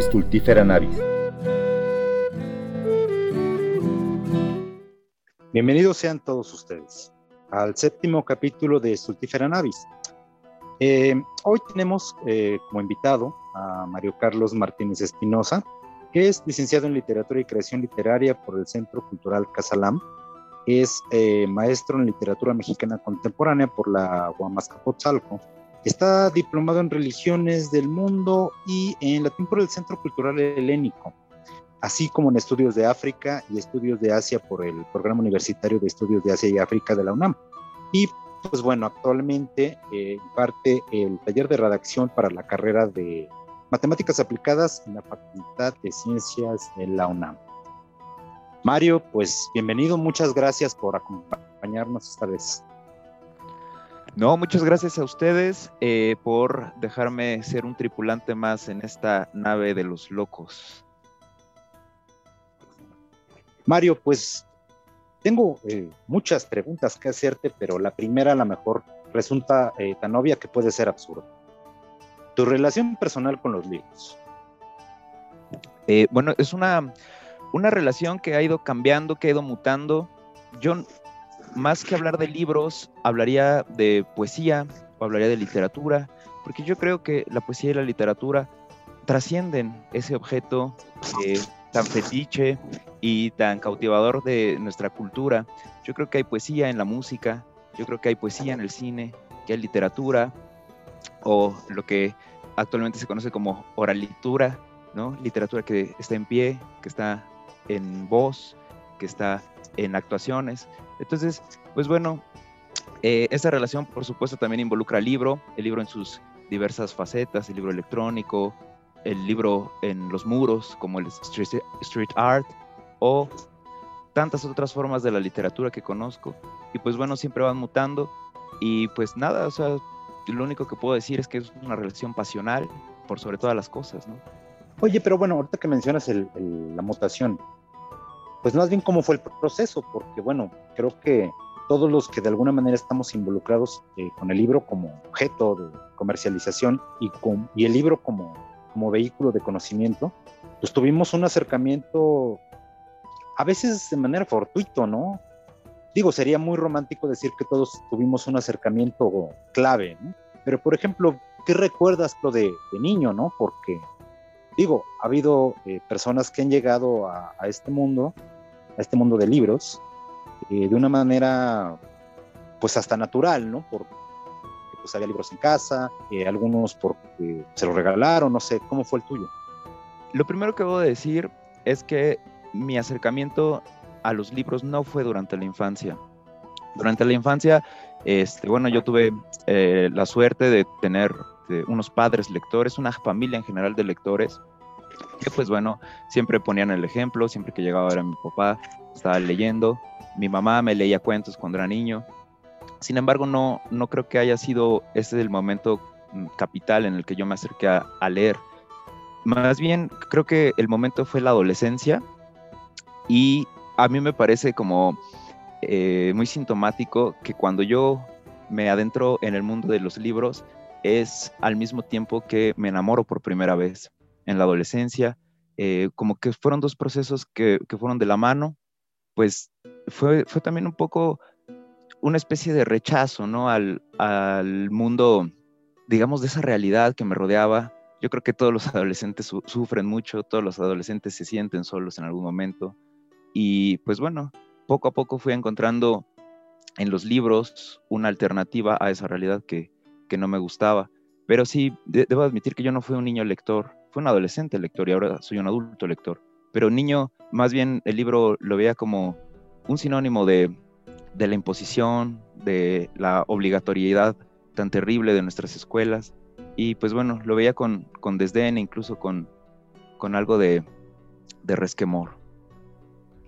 Stultifera navis. Bienvenidos sean todos ustedes al séptimo capítulo de Stultifera navis. Eh, hoy tenemos eh, como invitado a Mario Carlos Martínez Espinosa, que es licenciado en Literatura y Creación Literaria por el Centro Cultural Casalam. Es eh, maestro en Literatura Mexicana Contemporánea por la Huamascapotzalco. Está diplomado en Religiones del Mundo y en latín por el Centro Cultural Helénico, así como en Estudios de África y Estudios de Asia por el Programa Universitario de Estudios de Asia y África de la UNAM. Y pues bueno, actualmente eh, imparte el taller de redacción para la carrera de Matemáticas Aplicadas en la Facultad de Ciencias de la UNAM. Mario, pues bienvenido, muchas gracias por acompañarnos esta vez. No, muchas gracias a ustedes eh, por dejarme ser un tripulante más en esta nave de los locos. Mario, pues tengo eh, muchas preguntas que hacerte, pero la primera a lo mejor resulta eh, tan obvia que puede ser absurda tu relación personal con los libros. Bueno, es una, una relación que ha ido cambiando, que ha ido mutando. Yo, más que hablar de libros, hablaría de poesía o hablaría de literatura, porque yo creo que la poesía y la literatura trascienden ese objeto eh, tan fetiche y tan cautivador de nuestra cultura. Yo creo que hay poesía en la música, yo creo que hay poesía en el cine, que hay literatura, o lo que actualmente se conoce como oralitura, ¿no? Literatura que está en pie, que está en voz, que está en actuaciones. Entonces, pues bueno, eh, esta relación por supuesto también involucra el libro, el libro en sus diversas facetas, el libro electrónico, el libro en los muros, como el street, street art, o tantas otras formas de la literatura que conozco. Y pues bueno, siempre van mutando. Y pues nada, o sea, lo único que puedo decir es que es una relación pasional por sobre todas las cosas, ¿no? Oye, pero bueno, ahorita que mencionas la mutación, pues más bien cómo fue el proceso, porque bueno, creo que todos los que de alguna manera estamos involucrados eh, con el libro como objeto de comercialización y, con, y el libro como, como vehículo de conocimiento, pues tuvimos un acercamiento a veces de manera fortuito, ¿no? digo, sería muy romántico decir que todos tuvimos un acercamiento clave, ¿no? Pero, por ejemplo, ¿qué recuerdas lo de, niño, no? Porque, digo, ha habido eh, personas que han llegado a, este mundo, a este mundo de libros, eh, de una manera, pues hasta natural, ¿no? Porque pues había libros en casa, eh, algunos porque se los regalaron, no sé, ¿cómo fue el tuyo? Lo primero que debo decir es que mi acercamiento a los libros no fue durante la infancia. Durante la infancia, este, bueno, yo tuve eh, la suerte de tener unos padres lectores, una familia en general de lectores, que pues bueno, siempre ponían el ejemplo, siempre que llegaba era mi papá, estaba leyendo, mi mamá me leía cuentos cuando era niño. Sin embargo, no, no creo que haya sido ese el momento mm, capital en el que yo me acerqué a leer. Más bien, creo que el momento fue la adolescencia y a mí me parece como eh, muy sintomático que cuando yo me adentro en el mundo de los libros es al mismo tiempo que me enamoro por primera vez en la adolescencia, eh, como que fueron dos procesos que, fueron de la mano, pues fue, fue también un poco una especie de rechazo, ¿no? Al, al, mundo, digamos, de esa realidad que me rodeaba. Yo creo que todos los adolescentes sufren mucho, todos los adolescentes se sienten solos en algún momento. Y pues bueno, poco a poco fui encontrando en los libros una alternativa a esa realidad que, no me gustaba. Pero sí, debo admitir que yo no fui un niño lector, fui un adolescente lector y ahora soy un adulto lector. Pero niño, más bien el libro lo veía como un sinónimo de, la imposición, de la obligatoriedad tan terrible de nuestras escuelas. Y pues bueno, lo veía con, desdén e incluso con, algo de, de resquemor.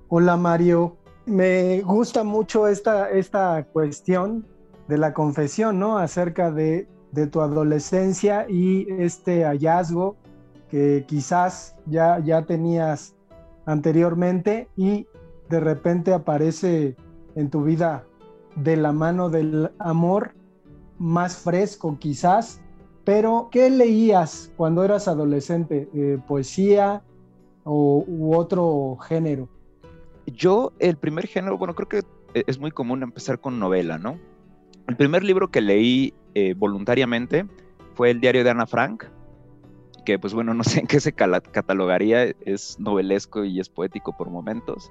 Hola Mario, me gusta mucho esta, esta cuestión de la confesión, ¿no? Acerca de, tu adolescencia y este hallazgo que quizás ya, ya tenías anteriormente y de repente aparece en tu vida de la mano del amor más fresco quizás Pero, ¿qué leías cuando eras adolescente? Eh, ¿Poesía o, u otro género? Yo, el primer género, bueno, creo que e, es muy común empezar con novela, ¿no? El primer libro que leí eh, voluntariamente fue el diario de Ana Frank, que pues bueno, no sé en qué se catalogaría, es novelesco y es poético por momentos.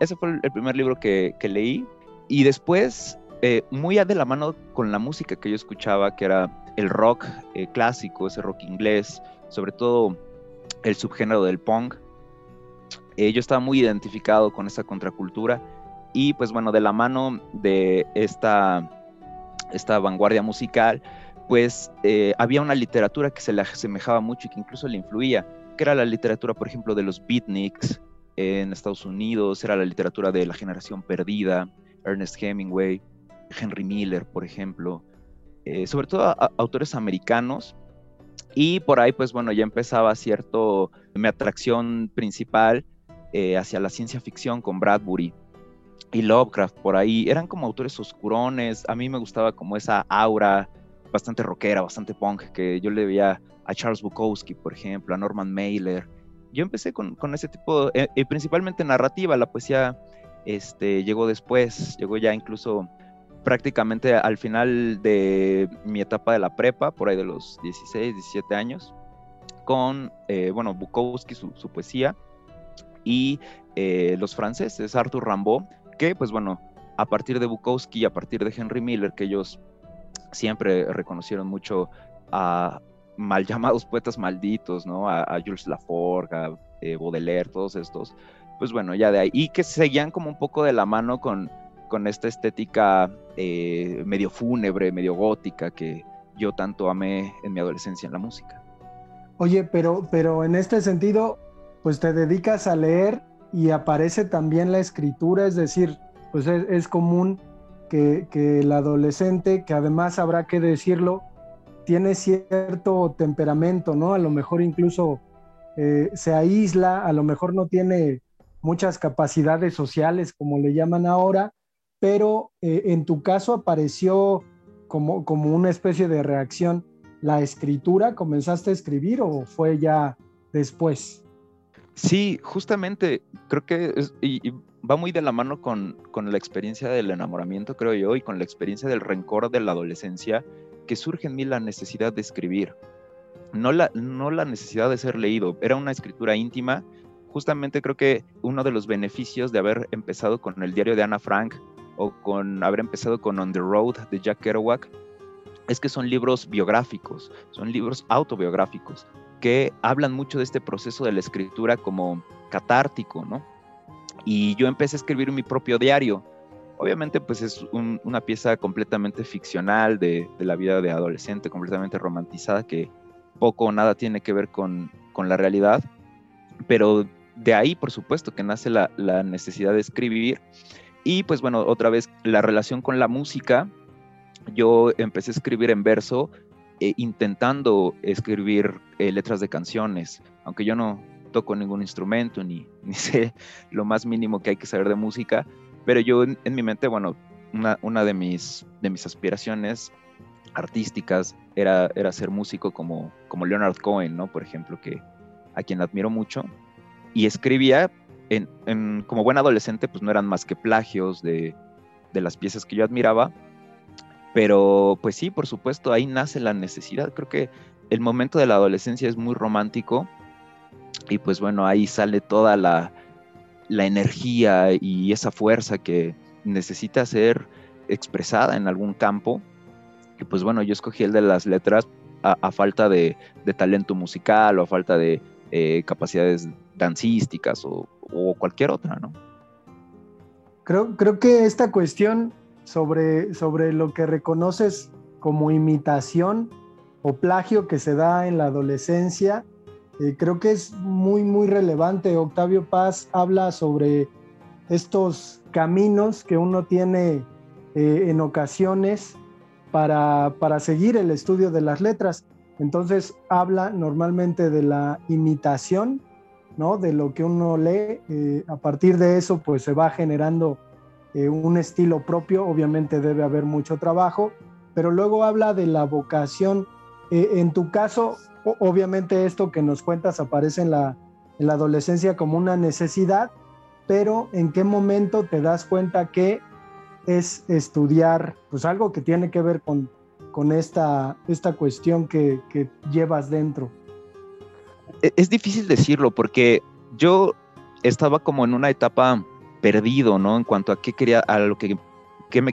Ese fue el primer libro que, leí. Y después, eh, muy de la mano con la música que yo escuchaba, que era el rock eh, clásico, ese rock inglés, sobre todo el subgénero del punk. yo estaba muy identificado con esa contracultura y pues bueno, de la mano de esta esta vanguardia musical, pues eh, había una literatura que se le asemejaba mucho y que incluso le influía, que era la literatura, por ejemplo, de los beatniks en Estados Unidos, era la literatura de la generación perdida, Ernest Hemingway, Henry Miller, por ejemplo, eh, sobre todo autores americanos. Y por ahí, pues bueno, ya empezaba cierto, mi atracción principal eh, hacia la ciencia ficción con Bradbury y Lovecraft por ahí, eran como autores oscurones, a mí me gustaba como esa aura bastante rockera, bastante punk, que yo le veía a Charles Bukowski, por ejemplo, a Norman Mailer. Yo empecé con, con ese tipo, eh, y principalmente narrativa, la poesía este, llegó después, llegó ya incluso prácticamente al final de mi etapa de la prepa, por ahí de los 16, 17 años, con, eh, bueno, Bukowski, su, su poesía, y eh, los franceses, Arthur Rimbaud, que, pues bueno, a partir de Bukowski y a partir de Henry Miller, que ellos siempre reconocieron mucho a mal llamados poetas malditos, ¿no? A, Jules Laforgue, a eh, Baudelaire, todos estos, pues bueno, ya de ahí, y que seguían como un poco de la mano con, con esta estética eh, medio fúnebre, medio gótica que yo tanto amé en mi adolescencia en la música. Oye, pero, pero en este sentido, pues te dedicas a leer y aparece también la escritura, es decir, pues es, común que, el adolescente, que además habrá que decirlo, tiene cierto temperamento, ¿no? A lo mejor incluso eh, se aísla, a lo mejor no tiene muchas capacidades sociales, como le llaman ahora, pero eh, en tu caso apareció como, como una especie de reacción la escritura, ¿comenzaste a escribir o fue ya después? Sí, justamente creo que va muy de la mano con, la experiencia del enamoramiento, creo yo, y con la experiencia del rencor de la adolescencia, que surge en mí la necesidad de escribir. No la, no la necesidad de ser leído, era una escritura íntima. Justamente creo que uno de los beneficios de haber empezado con el diario de Ana Frank o con haber empezado con On the Road de Jack Kerouac es que son libros biográficos, son libros autobiográficos que hablan mucho de este proceso de la escritura como catártico, ¿no? Y yo empecé a escribir mi propio diario. Obviamente, pues es una pieza completamente ficcional de, la vida de adolescente, completamente romantizada, que poco o nada tiene que ver con, la realidad. Pero de ahí, por supuesto, que nace la, la necesidad de escribir. Y pues bueno, otra vez, la relación con la música. Yo empecé a escribir en verso eh, intentando escribir eh, letras de canciones, aunque yo no toco ningún instrumento ni, ni, sé lo más mínimo que hay que saber de música, pero yo en, mi mente, bueno, una, una, de, mis, de mis aspiraciones artísticas era, era ser músico como, como Leonard Cohen, ¿no? Por ejemplo, que a quien admiro mucho, y escribía en, en, como buen adolescente, pues no eran más que plagios de, de las piezas que yo admiraba, pero pues sí, por supuesto, ahí nace la necesidad. Creo que el momento de la adolescencia es muy romántico y pues bueno, ahí sale toda la, energía y esa fuerza que necesita ser expresada en algún campo. Y pues bueno, yo escogí el de las letras a, falta de, talento musical o a falta de eh, capacidades dancísticas o, o, cualquier otra, ¿no? Creo, creo que esta cuestión sobre, sobre lo que reconoces como imitación o plagio que se da en la adolescencia. Eh, creo que es muy, muy relevante. Octavio Paz habla sobre estos caminos que uno tiene eh, en ocasiones para, para, seguir el estudio de las letras. Entonces habla normalmente de la imitación, ¿no? De lo que uno lee. Eh, a partir de eso, pues se va generando eh, un estilo propio, obviamente debe haber mucho trabajo, pero luego habla de la vocación eh, en tu caso, obviamente esto que nos cuentas aparece en la, en la adolescencia como una necesidad, pero ¿en qué momento te das cuenta que es estudiar pues algo que tiene que ver con, con esta, esta cuestión que, que llevas dentro? E, es difícil decirlo porque yo estaba como en una etapa perdido, ¿no? En cuanto a qué quería, a lo que,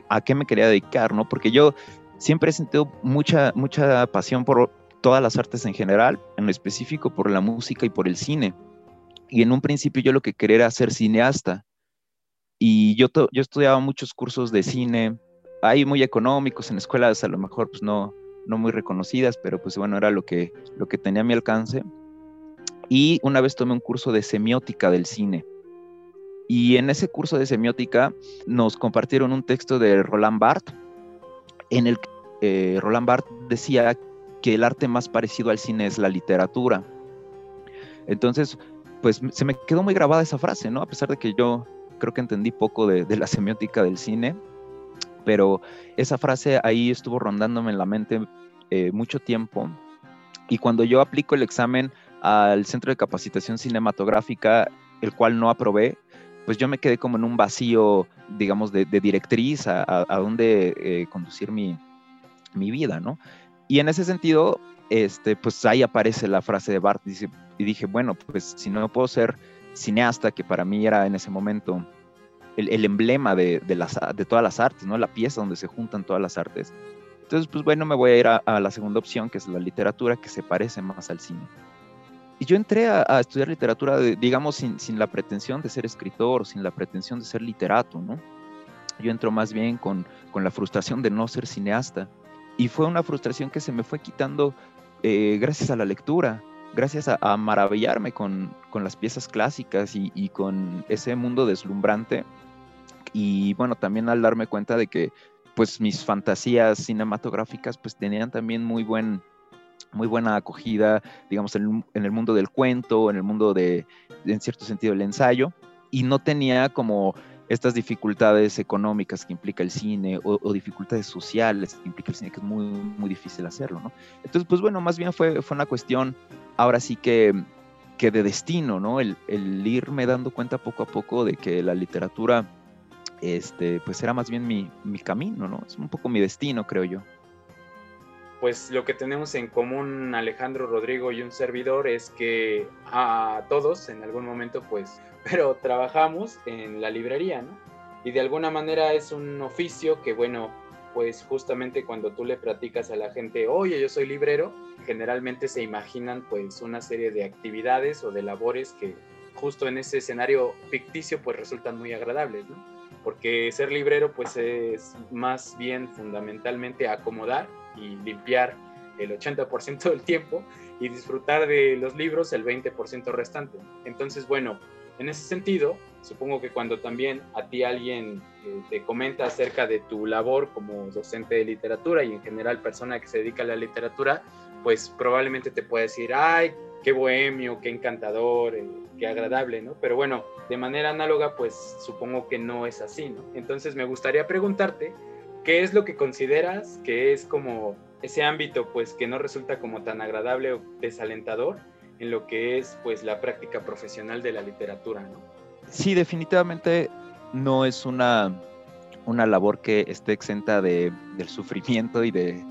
a qué me quería dedicar, ¿no? Porque yo siempre he sentido mucha, mucha pasión por todas las artes en general, en específico por la música y por el cine. Y en un principio yo lo que quería era ser cineasta. Y yo, yo estudiaba muchos cursos de cine, ahí muy económicos, en escuelas a lo mejor pues no, no muy reconocidas, pero pues bueno, era lo que, lo que tenía a mi alcance. Y una vez tomé un curso de semiótica del cine. Y en ese curso de semiótica nos compartieron un texto de Roland Barthes, en el que eh, Roland Barthes decía que el arte más parecido al cine es la literatura. Entonces, pues se me quedó muy grabada esa frase, ¿no? A pesar de que yo creo que entendí poco de, la semiótica del cine, pero esa frase ahí estuvo rondándome en la mente eh, mucho tiempo. Y cuando yo aplico el examen al Centro de Capacitación Cinematográfica, el cual no aprobé, pues yo me quedé como en un vacío, digamos, de, directriz a, dónde eh, conducir mi, mi, vida, ¿no? Y en ese sentido, este, pues ahí aparece la frase de Bart y dije, bueno, pues si no puedo ser cineasta, que para mí era en ese momento el, el emblema de, de, las, de todas las artes, ¿no? La pieza donde se juntan todas las artes. Entonces, pues bueno, me voy a ir a, a la segunda opción, que es la literatura, que se parece más al cine. Y yo entré a, estudiar literatura, digamos, sin, sin, la pretensión de ser escritor, sin la pretensión de ser literato, ¿no? Yo entro más bien con, con la frustración de no ser cineasta. Y fue una frustración que se me fue quitando eh, gracias a la lectura, gracias a, maravillarme con, con, las piezas clásicas y, con ese mundo deslumbrante. Y bueno, también al darme cuenta de que pues mis fantasías cinematográficas pues tenían también muy buen muy buena acogida, digamos, en, el mundo del cuento, en el mundo de, en cierto sentido, el ensayo, y no tenía como estas dificultades económicas que implica el cine o, dificultades sociales que implica el cine, que es muy, muy difícil hacerlo, ¿no? Entonces, pues bueno, más bien fue, fue una cuestión, ahora sí que, que de destino, ¿no? El, el irme dando cuenta poco a poco de que la literatura, este, pues era más bien mi, mi camino, ¿no? Es un poco mi destino, creo yo pues lo que tenemos en común Alejandro Rodrigo y un servidor es que a todos en algún momento pues, pero trabajamos en la librería, ¿no? Y de alguna manera es un oficio que bueno, pues justamente cuando tú le platicas a la gente, oye, yo soy librero, generalmente se imaginan pues una serie de actividades o de labores que justo en ese escenario ficticio pues resultan muy agradables, ¿no? Porque ser librero pues es más bien fundamentalmente acomodar y limpiar el 80% del tiempo y disfrutar de los libros el 20% restante. Entonces, bueno, en ese sentido, supongo que cuando también a ti alguien eh, te comenta acerca de tu labor como docente de literatura y en general persona que se dedica a la literatura, pues probablemente te puede decir, ay, qué bohemio, qué encantador, eh, qué agradable, ¿no? Pero bueno, de manera análoga, pues supongo que no es así, ¿no? Entonces me gustaría preguntarte ¿qué es lo que consideras que es como ese ámbito pues que no resulta como tan agradable o desalentador en lo que es pues la práctica profesional de la literatura. Sí, definitivamente no es una, una labor que esté exenta de, del sufrimiento y de,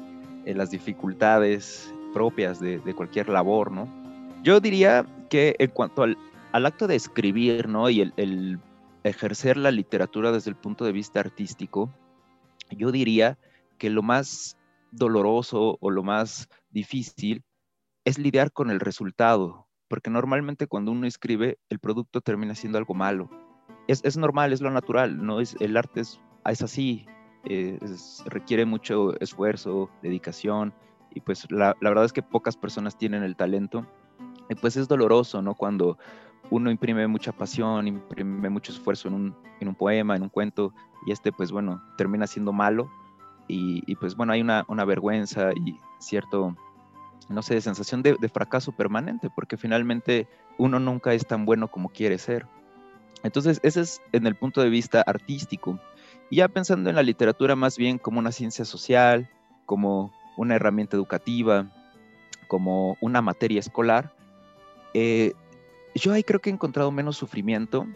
las dificultades propias de, cualquier labor, ¿no? Yo diría que en cuanto al, acto de escribir, ¿no? Y el ejercer la literatura desde el punto de vista artístico, yo diría que lo más doloroso o lo más difícil es lidiar con el resultado, porque normalmente cuando uno escribe, el producto termina siendo algo malo. Es, normal, es lo natural, no es el arte es, así, requiere mucho esfuerzo, dedicación, y pues la, verdad es que pocas personas tienen el talento. Y pues es doloroso, ¿no? Cuando uno imprime mucha pasión, imprime mucho esfuerzo en un, en un poema, en un cuento, y este pues bueno, termina siendo malo y, pues bueno, hay una, una, vergüenza y cierto, no sé, sensación de, fracaso permanente, porque finalmente uno nunca es tan bueno como quiere ser. Entonces, ese es en el punto de vista artístico. Y ya pensando en la literatura más bien como una ciencia social, como una herramienta educativa, como una materia escolar, eh, yo ahí creo que he encontrado menos sufrimiento.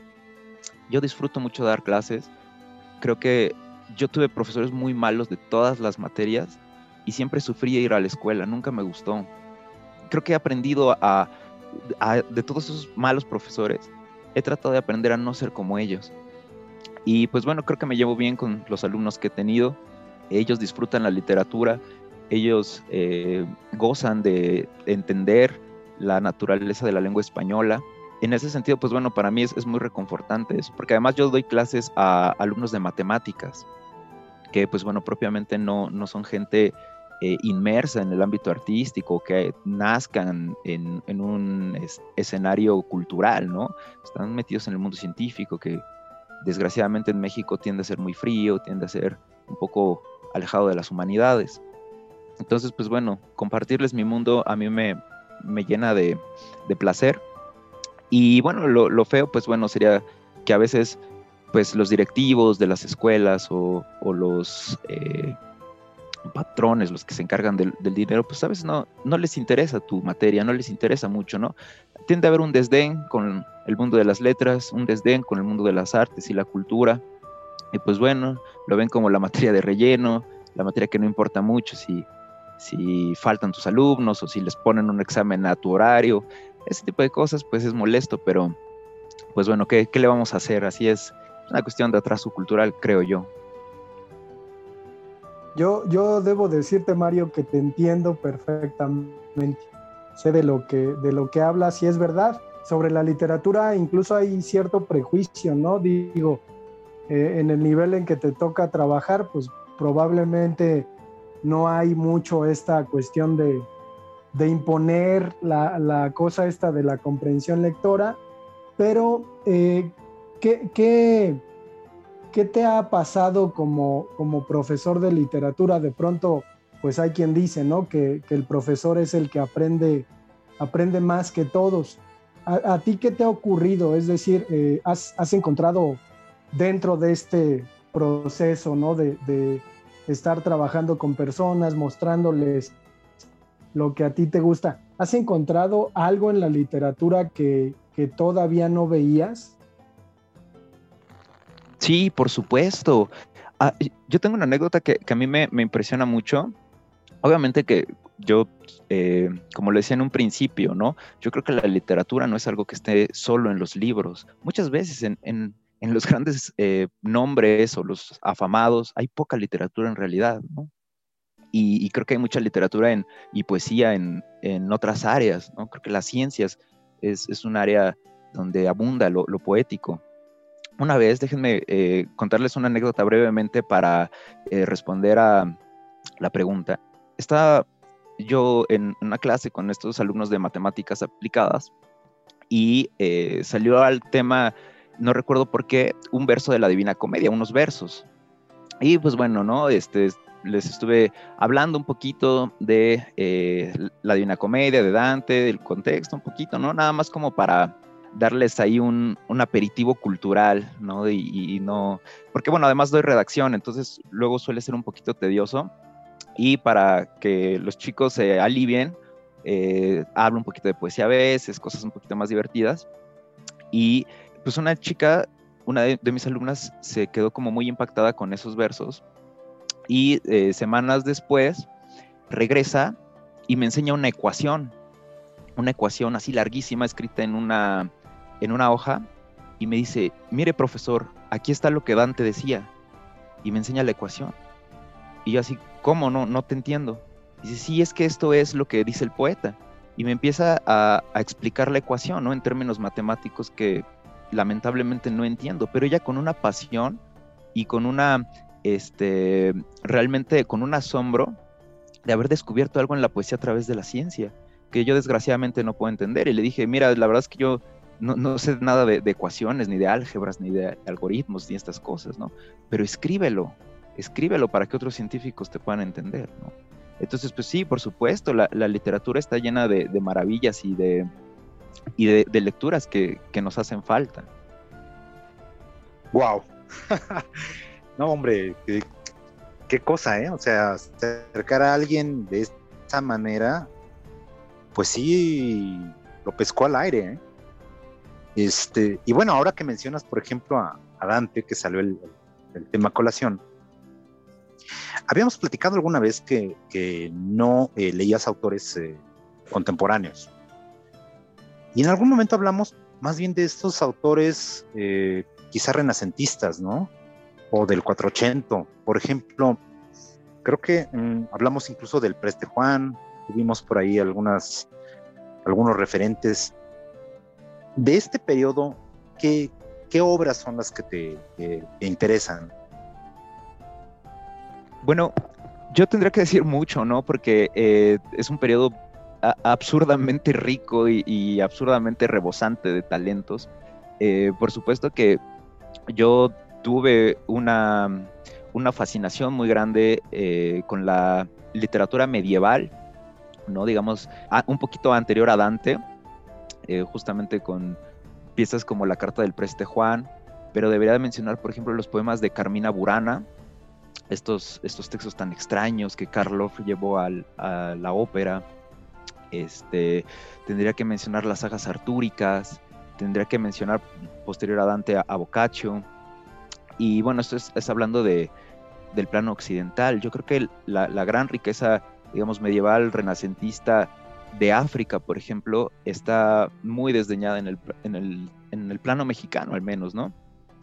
Yo disfruto mucho dar clases. Creo que yo tuve profesores muy malos de todas las materias y siempre sufrí ir a la escuela, nunca me gustó. Creo que he aprendido a, de todos esos malos profesores, he tratado de aprender a no ser como ellos. Y pues bueno, creo que me llevo bien con los alumnos que he tenido. Ellos disfrutan la literatura, ellos eh, gozan de entender la naturaleza de la lengua española. En ese sentido, pues bueno, para mí es, muy reconfortante eso, porque además yo doy clases a alumnos de matemáticas, que pues bueno, propiamente no, no son gente eh, inmersa en el ámbito artístico, que nazcan en, en un escenario cultural, ¿no? Están metidos en el mundo científico, que desgraciadamente en México tiende a ser muy frío, tiende a ser un poco alejado de las humanidades. Entonces, pues bueno, compartirles mi mundo a mí me, me llena de, de, placer. Y bueno, lo, lo, feo, pues bueno, sería que a veces, pues los directivos de las escuelas o, o los eh, patrones, los que se encargan del, del, dinero, pues veces no, no les interesa tu materia, no les interesa mucho, ¿no? Tiende a haber un desdén con el mundo de las letras, un desdén con el mundo de las artes y la cultura. Y pues bueno, lo ven como la materia de relleno, la materia que no importa mucho si si faltan tus alumnos o si les ponen un examen a tu horario, ese tipo de cosas, pues es molesto, pero pues bueno, ¿qué, qué le vamos a hacer? Así es una cuestión de atraso cultural, creo yo. Yo, yo debo decirte, Mario, que te entiendo perfectamente. Sé de lo que, de lo que hablas y es verdad. Sobre la literatura incluso hay cierto prejuicio, ¿no? Digo, eh, en el nivel en que te toca trabajar, pues probablemente no hay mucho esta cuestión de, imponer la, cosa esta de la comprensión lectora, pero eh, ¿qué, te ha pasado como, como, profesor de literatura? De pronto, pues hay quien dice, ¿no? Que, el profesor es el que aprende, aprende más que todos. ¿A, ti qué te ha ocurrido? Es decir, eh, has, encontrado dentro de este proceso, ¿no? de, estar trabajando con personas, mostrándoles lo que a ti te gusta. ¿Has encontrado algo en la literatura que, todavía no veías? Sí, por supuesto. Ah, yo tengo una anécdota que, a mí me, impresiona mucho. Obviamente que yo, eh, como lo decía en un principio, ¿no? Yo creo que la literatura no es algo que esté solo en los libros. Muchas veces en, en los grandes eh, nombres o los afamados hay poca literatura en realidad, ¿no? Y, creo que hay mucha literatura en, y poesía en, otras áreas, ¿no? Creo que las ciencias es, un área donde abunda lo, poético. Una vez, déjenme eh, contarles una anécdota brevemente para eh, responder a la pregunta. Estaba yo en una clase con estos alumnos de matemáticas aplicadas y salió al tema no recuerdo por qué, un verso de la Divina Comedia, unos versos. Y pues bueno, ¿no? Este, les estuve hablando un poquito de eh, la Divina Comedia, de Dante, del contexto, un poquito, ¿no? Nada más como para darles ahí un, aperitivo cultural, ¿no? Y, no, porque bueno, además doy redacción, entonces luego suele ser un poquito tedioso. Y para que los chicos se alivien, eh, hablo un poquito de poesía a veces, cosas un poquito más divertidas. Y pues una chica, una de, mis alumnas, se quedó como muy impactada con esos versos y eh, semanas después regresa y me enseña una ecuación, una ecuación así larguísima escrita en una, en una hoja y me dice, mire profesor, aquí está lo que Dante decía y me enseña la ecuación. Y yo así, ¿cómo? No, no te entiendo. dice, sí, es que esto es lo que dice el poeta. Y me empieza a, a explicar la ecuación, ¿no? En términos matemáticos que lamentablemente no entiendo, pero ella con una pasión y con una, este, realmente con un asombro de haber descubierto algo en la poesía a través de la ciencia, que yo desgraciadamente no puedo entender. Y le dije, mira, la verdad es que yo no, sé nada de, ecuaciones, ni de álgebras, ni de algoritmos, ni estas cosas, ¿no? Pero escríbelo, escríbelo para que otros científicos te puedan entender, ¿no? Entonces, pues sí, por supuesto, la, literatura está llena de maravillas y de, y de, lecturas que, nos hacen falta. Wow. no, hombre, qué, cosa, ¿eh? O sea, acercar a alguien de esa manera, pues sí, lo pescó al aire. ¿eh? Este, y bueno, ahora que mencionas, por ejemplo, a, Dante, que salió el, tema colación, habíamos platicado alguna vez que, no eh, leías autores eh, contemporáneos. Y en algún momento hablamos más bien de estos autores eh, quizá renacentistas, ¿no? O del 480. Por ejemplo, creo que mm, hablamos incluso del Preste Juan, tuvimos por ahí algunas, algunos referentes. De este periodo, ¿qué, qué obras son las que te, interesan? Bueno, yo tendría que decir mucho, ¿no? Porque eh, es un periodo absurdamente rico y, absurdamente rebosante de talentos. Eh, por supuesto que yo tuve una, una fascinación muy grande eh, con la literatura medieval, ¿no? Digamos, un poquito anterior a Dante, eh, justamente con piezas como La Carta del Preste Juan, pero debería de mencionar, por ejemplo, los poemas de Carmina Burana, estos, estos textos tan extraños que Karloff llevó a la ópera, este, tendría que mencionar las sagas artúricas, tendría que mencionar posterior a Dante a, Boccaccio. Y bueno, esto es, hablando de, del plano occidental. Yo creo que la, gran riqueza, digamos, medieval, renacentista de África, por ejemplo, está muy desdeñada en el, en el, en el plano mexicano, al menos, ¿no?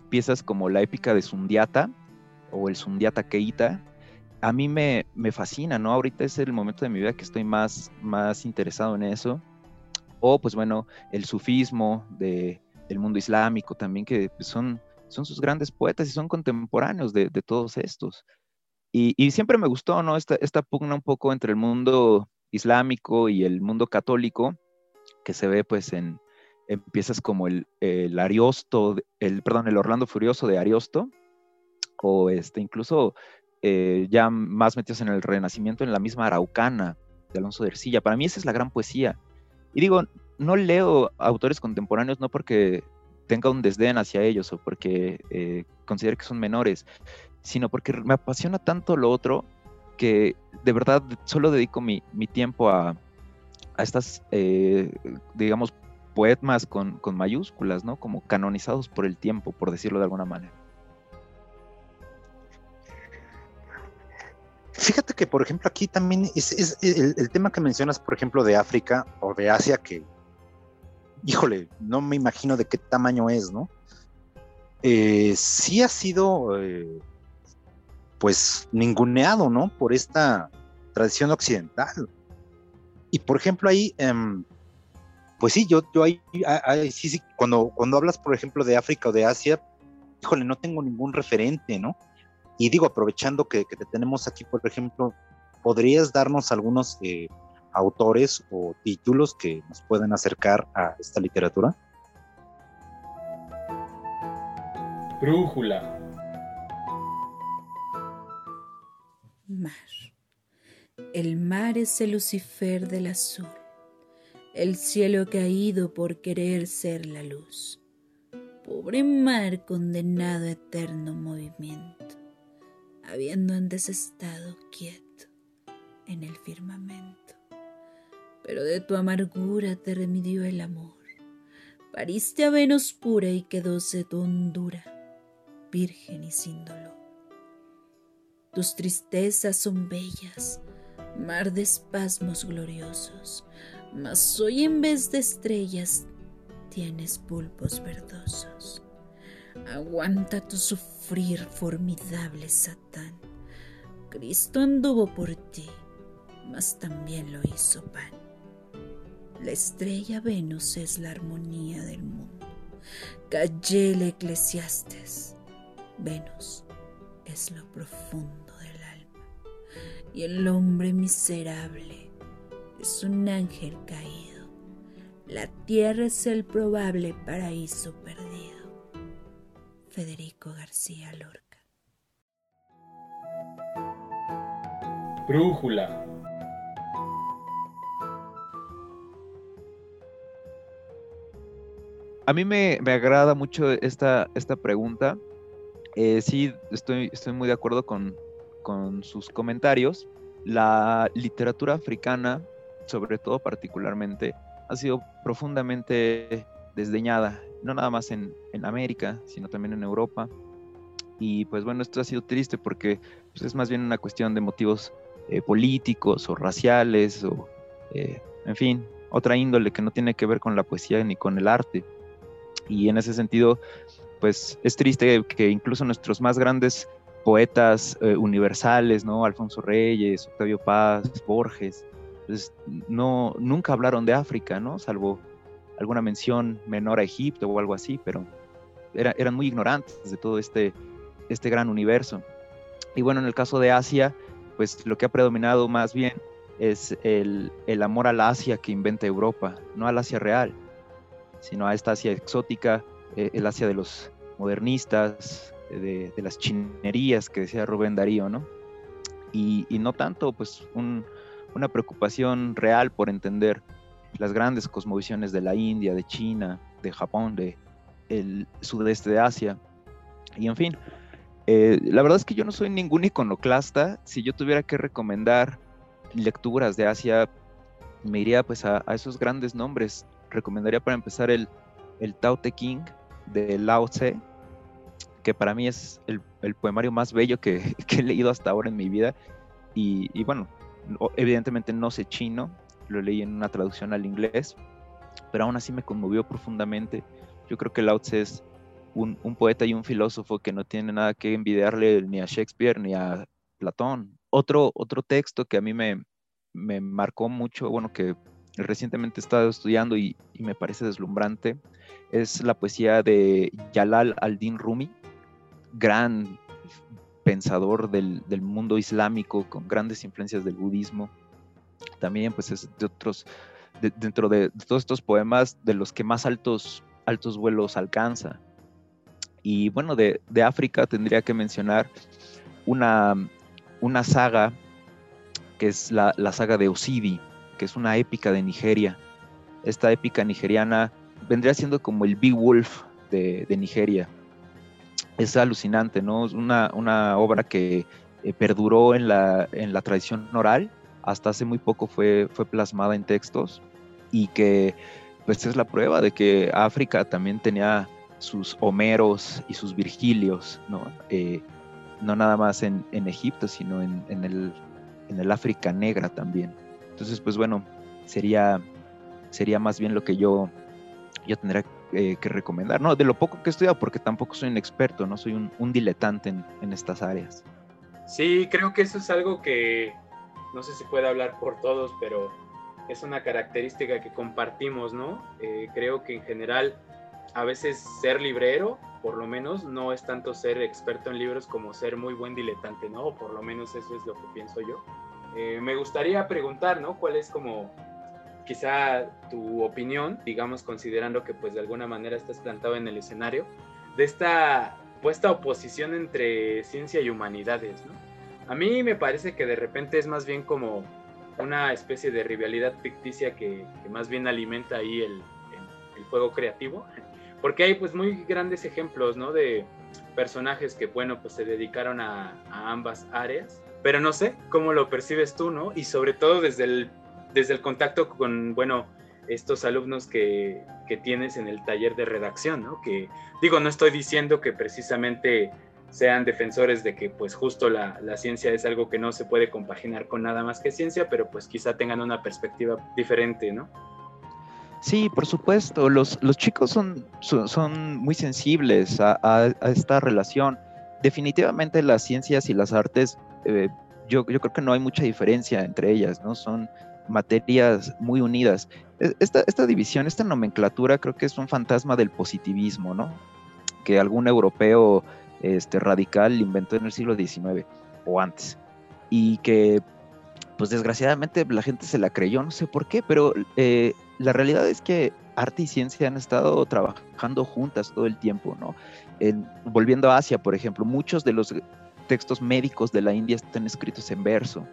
Piezas como la épica de Sundiata o el Sundiata Keita, a mí me, fascina, ¿no? Ahorita es el momento de mi vida que estoy más, más interesado en eso. O, pues bueno, el sufismo de, del mundo islámico también, que pues, son, son sus grandes poetas y son contemporáneos de, todos estos. Y, siempre me gustó, ¿no? Esta, esta pugna un poco entre el mundo islámico y el mundo católico, que se ve pues en, piezas como el, el Ariosto, el, perdón, el Orlando Furioso de Ariosto, o este, incluso eh, ya más metidos en el Renacimiento, en la misma Araucana de Alonso de Ercilla. Para mí esa es la gran poesía. Y digo, no leo autores contemporáneos no porque tenga un desdén hacia ellos o porque eh, considere que son menores, sino porque me apasiona tanto lo otro que de verdad solo dedico mi, tiempo a, estas, eh, digamos, poemas con, con mayúsculas, ¿no? Como canonizados por el tiempo, por decirlo de alguna manera. Fíjate que, por ejemplo, aquí también es, el, tema que mencionas, por ejemplo, de África o de Asia, que, híjole, no me imagino de qué tamaño es, ¿no? Eh, sí ha sido, eh, pues, ninguneado, ¿no? Por esta tradición occidental. Y, por ejemplo, ahí, em, pues sí, yo, yo ahí, sí, sí, cuando, cuando hablas, por ejemplo, de África o de Asia, híjole, no tengo ningún referente, ¿no? Y digo, aprovechando que, te tenemos aquí, por ejemplo, ¿podrías darnos algunos eh, autores o títulos que nos pueden acercar a esta literatura? Brújula. Mar. El mar es el Lucifer del azul, el cielo caído por querer ser la luz. Pobre mar condenado a eterno movimiento habiendo antes estado quieto en el firmamento. Pero de tu amargura te remidió el amor. Pariste a Venus pura y quedóse tu hondura, virgen y sin dolor. Tus tristezas son bellas, mar de espasmos gloriosos, mas hoy en vez de estrellas tienes pulpos verdosos. Aguanta tu sufrir, formidable Satán. Cristo anduvo por ti, mas también lo hizo pan. La estrella Venus es la armonía del mundo. Callele Eclesiastes. Venus es lo profundo del alma. Y el hombre miserable es un ángel caído. La tierra es el probable paraíso perdido. Federico García Lorca. Brújula. A mí me, agrada mucho esta, esta pregunta. Eh, sí, estoy, estoy muy de acuerdo con, con sus comentarios. La literatura africana sobre todo particularmente, ha sido profundamente desdeñada, no nada más en, América, sino también en Europa. Y pues bueno, esto ha sido triste porque pues, es más bien una cuestión de motivos eh, políticos o raciales o, eh, en fin, otra índole que no tiene que ver con la poesía ni con el arte. Y en ese sentido, pues es triste que incluso nuestros más grandes poetas eh, universales, ¿no? Alfonso Reyes, Octavio Paz, Borges, pues no, nunca hablaron de África, ¿no? Salvo alguna mención menor a Egipto o algo así, pero eran muy ignorantes de todo este, este gran universo. Y bueno, en el caso de Asia, pues lo que ha predominado más bien es el, el amor al Asia que inventa Europa, no al Asia real, sino a esta Asia exótica, eh, el Asia de los modernistas, de, las chinerías que decía Rubén Darío, ¿no? Y, no tanto, pues, un, una preocupación real por entender las grandes cosmovisiones de la India, de China, de Japón, de el sudeste de Asia. Y en fin, eh, la verdad es que yo no soy ningún iconoclasta. Si yo tuviera que recomendar lecturas de Asia, me iría pues a, esos grandes nombres. Recomendaría para empezar el, el Tao Te King de Lao Tse, que para mí es el, poemario más bello que, he leído hasta ahora en mi vida. y bueno, evidentemente no sé chino, lo leí en una traducción al inglés, pero aún así me conmovió profundamente. Yo creo que Lao Tse es un, poeta y un filósofo que no tiene nada que envidiarle ni a Shakespeare ni a Platón. Otro, otro texto que a mí me, me marcó mucho, bueno, que recientemente he estado estudiando y, me parece deslumbrante, es la poesía de Yalal al-Din Rumi, gran pensador del, del, mundo islámico con grandes influencias del budismo. También pues es de otros, dentro de, todos estos poemas de los que más altos, altos vuelos alcanza. Y bueno, de, de África tendría que mencionar una, una saga que es la, la, saga de Osidi, que es una épica de Nigeria. Esta épica nigeriana vendría siendo como el Big Wolf de, de Nigeria es alucinante, ¿no? Es una, una obra que eh, perduró en la, en la tradición oral, hasta hace muy poco fue, fue plasmada en textos y que pues es la prueba de que África también tenía sus Homeros y sus Virgilios, ¿no? Eh, no nada más en, en Egipto, sino en, en, el, en el África negra también. Entonces, pues bueno, sería, sería más bien lo que yo, yo tendría eh, que recomendar, ¿no? De lo poco que he estudiado, porque tampoco soy un experto, no soy un, diletante en, estas áreas. Sí, creo que eso es algo que no sé si puede hablar por todos, pero es una característica que compartimos, ¿no? Eh, creo que en general a veces ser librero, por lo menos, no es tanto ser experto en libros como ser muy buen diletante, ¿no? Por lo menos eso es lo que pienso yo. Eh, me gustaría preguntar, ¿no? ¿Cuál es como quizá tu opinión, digamos, considerando que pues de alguna manera estás plantado en el escenario, de esta puesta oposición entre ciencia y humanidades, ¿no? A mí me parece que de repente es más bien como una especie de rivalidad ficticia que, más bien alimenta ahí el, el, juego creativo, porque hay pues muy grandes ejemplos, ¿no? De personajes que, bueno, pues se dedicaron a ambas áreas, pero no sé cómo lo percibes tú, ¿no? Y sobre todo desde el desde el contacto con, bueno, estos alumnos que, que, tienes en el taller de redacción, ¿no? Que digo, no estoy diciendo que precisamente sean defensores de que pues justo la, la, ciencia es algo que no se puede compaginar con nada más que ciencia, pero pues quizá tengan una perspectiva diferente, ¿no? Sí, por supuesto, los, los chicos son, son, muy sensibles a, a, esta relación. Definitivamente las ciencias y las artes, eh, yo, creo que no hay mucha diferencia entre ellas, ¿no? Son, materias muy unidas. Esta, esta división, esta nomenclatura creo que es un fantasma del positivismo, ¿no? Que algún europeo este, radical inventó en el siglo XIX o antes. Y que, pues desgraciadamente la gente se la creyó, no sé por qué, pero eh, la realidad es que arte y ciencia han estado trabajando juntas todo el tiempo, ¿no? volviendo a Asia, por ejemplo, muchos de los textos médicos de la India están escritos en verso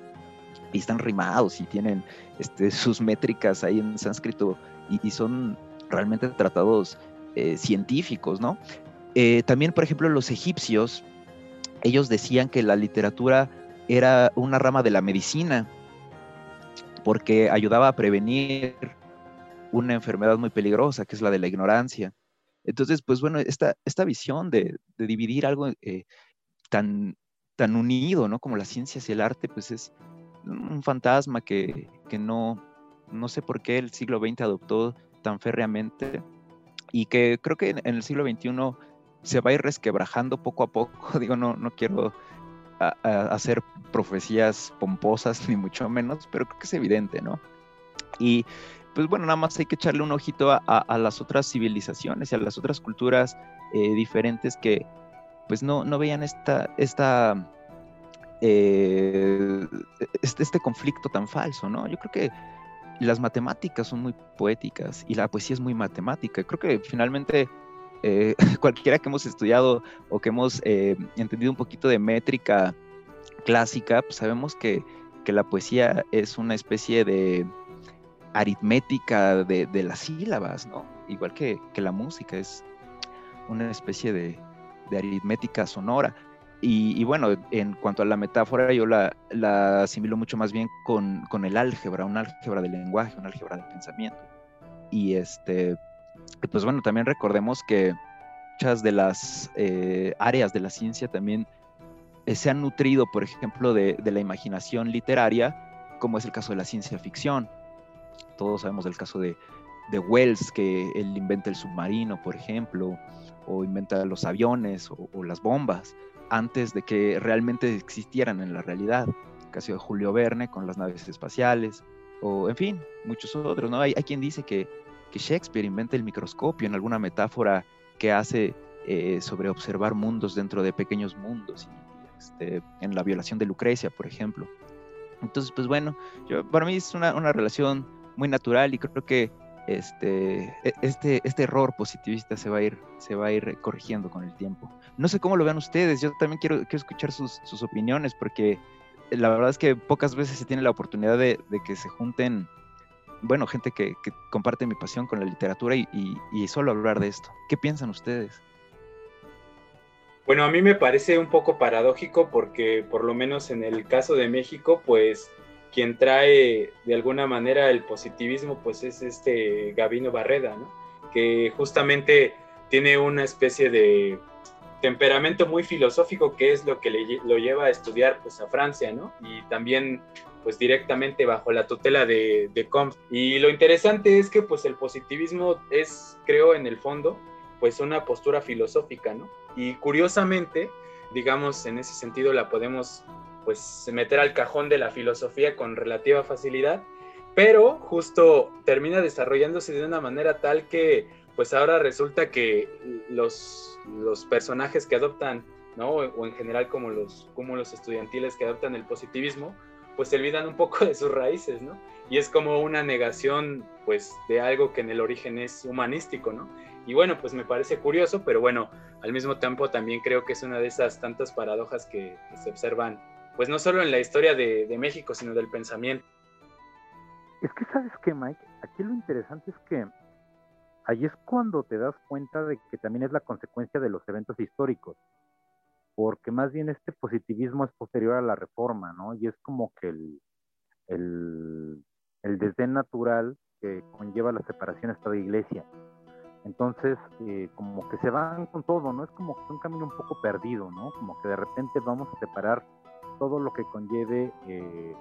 y están rimados y tienen este, sus métricas ahí en sánscrito y, son realmente tratados eh, científicos, ¿no? Eh, también, por ejemplo, los egipcios, ellos decían que la literatura era una rama de la medicina, porque ayudaba a prevenir una enfermedad muy peligrosa, que es la de la ignorancia. Entonces, pues bueno, esta, esta visión de, dividir algo eh, tan, tan unido, ¿no? Como las ciencias y el arte, pues es un fantasma que, no, no sé por qué el siglo XX adoptó tan férreamente y que creo que en, el siglo XXI se va a ir resquebrajando poco a poco. Digo, no, no quiero hacer profecías pomposas, ni mucho menos, pero creo que es evidente, ¿no? Y pues bueno, nada más hay que echarle un ojito a, las otras civilizaciones y a las otras culturas eh, diferentes que pues no, no veían esta, esta, eh, este, este, conflicto tan falso, ¿no? Yo creo que las matemáticas son muy poéticas y la poesía es muy matemática. Creo que finalmente eh, cualquiera que hemos estudiado o que hemos entendido un poquito de métrica clásica, pues sabemos que, que la poesía es una especie de aritmética de, las sílabas, ¿no? Igual que, la música es una especie de, aritmética sonora. Y, bueno, en cuanto a la metáfora, yo la, asimilo mucho más bien con, el álgebra, un álgebra del lenguaje, un álgebra del pensamiento. Y este, pues bueno, también recordemos que muchas de las eh, áreas de la ciencia también eh, se han nutrido, por ejemplo, de, de la imaginación literaria, como es el caso de la ciencia ficción todos sabemos del caso de, Wells, que él inventa el submarino, por ejemplo, o inventa los aviones o, las bombas, antes de que realmente existieran en la realidad. El caso Julio Verne con las naves espaciales, o en fin, muchos otros. ¿no? Hay, quien dice que, Shakespeare inventa el microscopio en alguna metáfora que hace eh, sobre observar mundos dentro de pequeños mundos, este, en la violación de Lucrecia, por ejemplo. Entonces, pues bueno, yo, para mí es una, una relación muy natural y creo que este, e, este, este error positivista se va a ir, se va a ir corrigiendo con el tiempo. No sé cómo lo vean ustedes, yo también quiero, quiero escuchar sus, sus opiniones porque la verdad es que pocas veces se tiene la oportunidad de, de que se junten, bueno, gente que, comparte mi pasión con la literatura y, y, y solo hablar de esto. ¿Qué piensan ustedes? Bueno, a mí me parece un poco paradójico porque por lo menos en el caso de México, pues quien trae de alguna manera el positivismo, pues es este Gavino Barreda, ¿no? que justamente tiene una especie de temperamento muy filosófico que es lo que le, lo lleva a estudiar pues a Francia, ¿no? Y también pues directamente bajo la tutela de, de Comte. Y lo interesante es que pues el positivismo es, creo, en el fondo, pues una postura filosófica, ¿no? Y curiosamente, digamos, en ese sentido la podemos pues meter al cajón de la filosofía con relativa facilidad, pero justo termina desarrollándose de una manera tal que pues ahora resulta que los, los personajes que adoptan, ¿no? O en general como los cúmulos estudiantiles que adoptan el positivismo, pues se olvidan un poco de sus raíces, ¿no? Y es como una negación, pues, de algo que en el origen es humanístico, ¿no? Y bueno, pues me parece curioso, pero bueno, al mismo tiempo también creo que es una de esas tantas paradojas que, que se observan pues no solo en la historia de, México, sino del pensamiento. Es que sabes qué, Mike, aquí lo interesante es que ahí es cuando te das cuenta de que también es la consecuencia de los eventos históricos, porque más bien este positivismo es posterior a la reforma, ¿no? Y es como que el, el, el desdén natural que conlleva la separación Estado-Iglesia. Entonces, eh, como que se van con todo, ¿no? Es como que un camino un poco perdido, ¿no? Como que de repente vamos a separar todo lo que conlleve eh,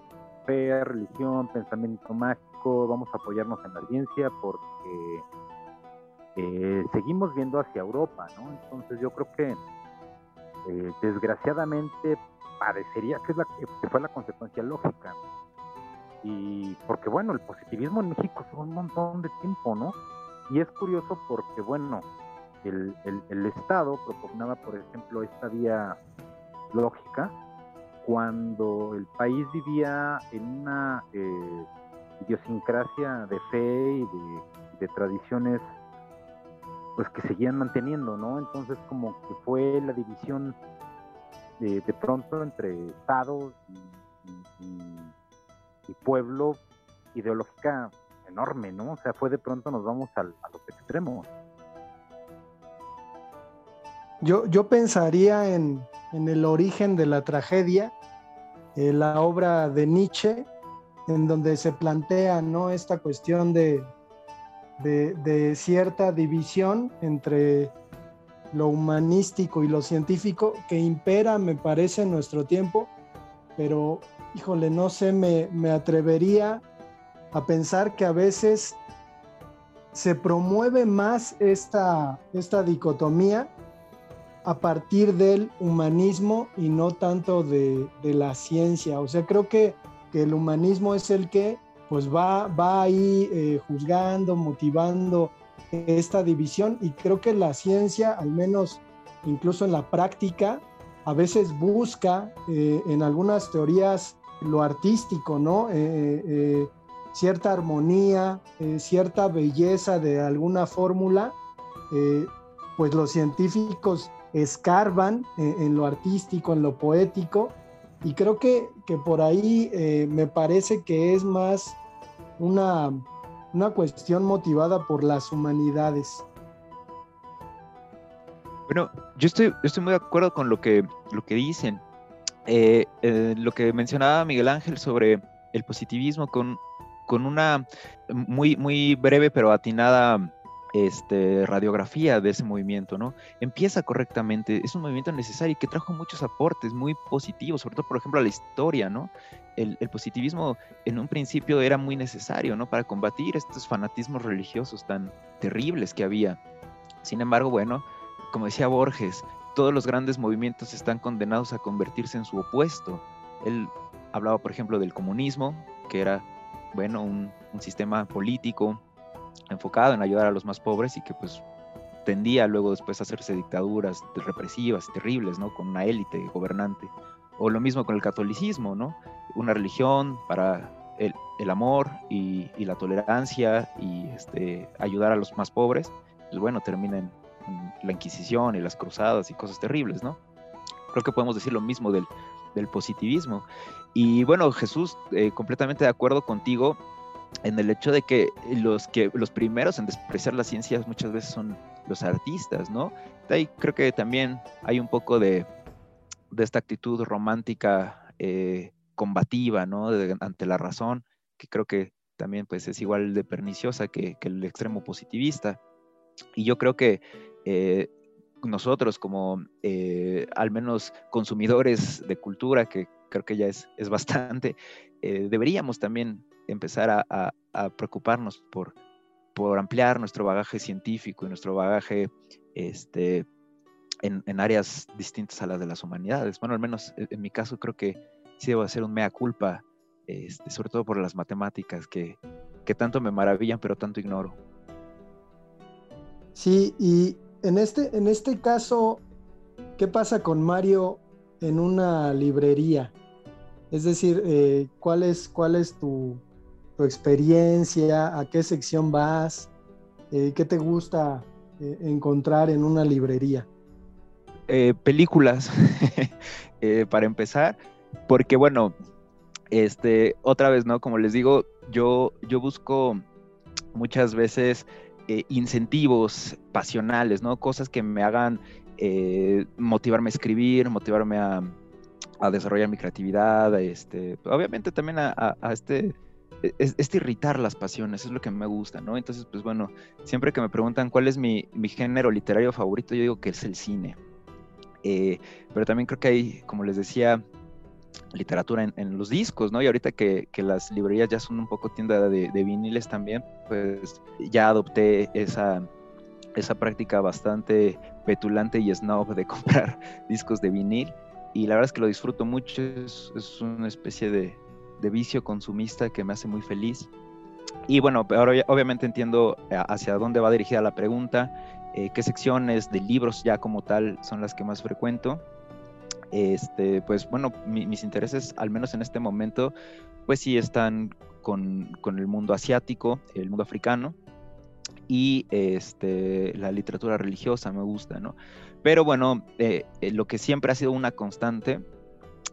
fe, religión, pensamiento mágico, vamos a apoyarnos en la ciencia porque eh, seguimos viendo hacia Europa, ¿no? Entonces yo creo que eh, desgraciadamente parecería que, es la, que fue la consecuencia lógica. Y porque bueno, el positivismo en México fue un montón de tiempo, ¿no? Y es curioso porque bueno, el, el, el Estado propugnaba, por ejemplo, esta vía lógica, cuando el país vivía en una eh, idiosincrasia de fe y de, tradiciones pues que seguían manteniendo, ¿no? Entonces como que fue la división de, pronto entre Estado y, pueblo ideológica enorme, ¿no? O sea, fue de pronto nos vamos a los extremos. Yo, yo pensaría en, en el origen de la tragedia, eh, la obra de Nietzsche, en donde se plantea ¿no? esta cuestión de, de, cierta división entre lo humanístico y lo científico que impera, me parece, en nuestro tiempo, pero híjole, no sé, me, me atrevería a pensar que a veces se promueve más esta, esta dicotomía a partir del humanismo y no tanto de, la ciencia. O sea, creo que, el humanismo es el que pues va, va ahí eh, juzgando, motivando esta división y creo que la ciencia, al menos incluso en la práctica, a veces busca eh, en algunas teorías lo artístico, ¿no? Eh, cierta armonía, cierta belleza de alguna fórmula, pues los científicos escarban en, lo artístico, en lo poético, y creo que, por ahí eh, me parece que es más una, una cuestión motivada por las humanidades. Bueno, yo estoy, estoy muy de acuerdo con lo que, lo que dicen. Eh, eh, lo que mencionaba Miguel Ángel sobre el positivismo con, con una muy, muy breve pero atinada este, radiografía de ese movimiento, ¿no? Empieza correctamente, es un movimiento necesario y que trajo muchos aportes muy positivos, sobre todo, por ejemplo, a la historia, ¿no? El, positivismo en un principio era muy necesario, ¿no? Para combatir estos fanatismos religiosos tan terribles que había. Sin embargo, bueno, como decía Borges, todos los grandes movimientos están condenados a convertirse en su opuesto. Él hablaba, por ejemplo, del comunismo, que era, bueno, un, un sistema político enfocado en ayudar a los más pobres y que pues tendía luego después a hacerse dictaduras represivas, terribles, ¿no? Con una élite gobernante. O lo mismo con el catolicismo, ¿no? Una religión para el, amor y, la tolerancia y este, ayudar a los más pobres, pues bueno, termina en, la Inquisición y las cruzadas y cosas terribles, ¿no? Creo que podemos decir lo mismo del, del positivismo. Y bueno, Jesús, eh, completamente de acuerdo contigo en el hecho de que los, que los primeros en despreciar las ciencias muchas veces son los artistas, ¿no? De ahí creo que también hay un poco de, de esta actitud romántica eh, combativa, ¿no? ante la razón, que creo que también pues es igual de perniciosa que, el extremo positivista. Y yo creo que eh, nosotros como eh, al menos consumidores de cultura, que creo que ya es, es bastante, deberíamos también empezar a, preocuparnos por, ampliar nuestro bagaje científico y nuestro bagaje este, en, áreas distintas a las de las humanidades. Bueno, al menos en, mi caso creo que sí debo hacer un mea culpa, este, sobre todo por las matemáticas que, tanto me maravillan pero tanto ignoro. Sí, y en este, en este caso, ¿qué pasa con Mario en una librería? Es decir, eh, ¿cuál, ¿cuál es tu, experiencia, a qué sección vas, eh, qué te gusta eh, encontrar en una librería. Eh, películas, para empezar, porque bueno, este, otra vez, ¿no? Como les digo, yo, yo busco muchas veces incentivos pasionales, ¿no? Cosas que me hagan motivarme a escribir, motivarme a, desarrollar mi creatividad, este, obviamente también a este es, irritar las pasiones, es lo que me gusta, ¿no? Entonces, pues bueno, siempre que me preguntan cuál es mi, género literario favorito, yo digo que es el cine. Eh, pero también creo que hay, como les decía, literatura en, los discos, ¿no? Y ahorita que, las librerías ya son un poco tienda de, viniles también, pues ya adopté esa, esa práctica bastante petulante y snob de comprar discos de vinil. Y la verdad es que lo disfruto mucho, es una especie de, de vicio consumista que me hace muy feliz. Y bueno, ahora obviamente entiendo eh, hacia dónde va dirigida la pregunta, eh, qué secciones de libros ya como tal son las que más frecuento. Este, pues bueno, mis intereses, al menos en este momento, pues sí están con, con, el mundo asiático, el mundo africano y este, la literatura religiosa me gusta, ¿no? Pero bueno, eh, lo que siempre ha sido una constante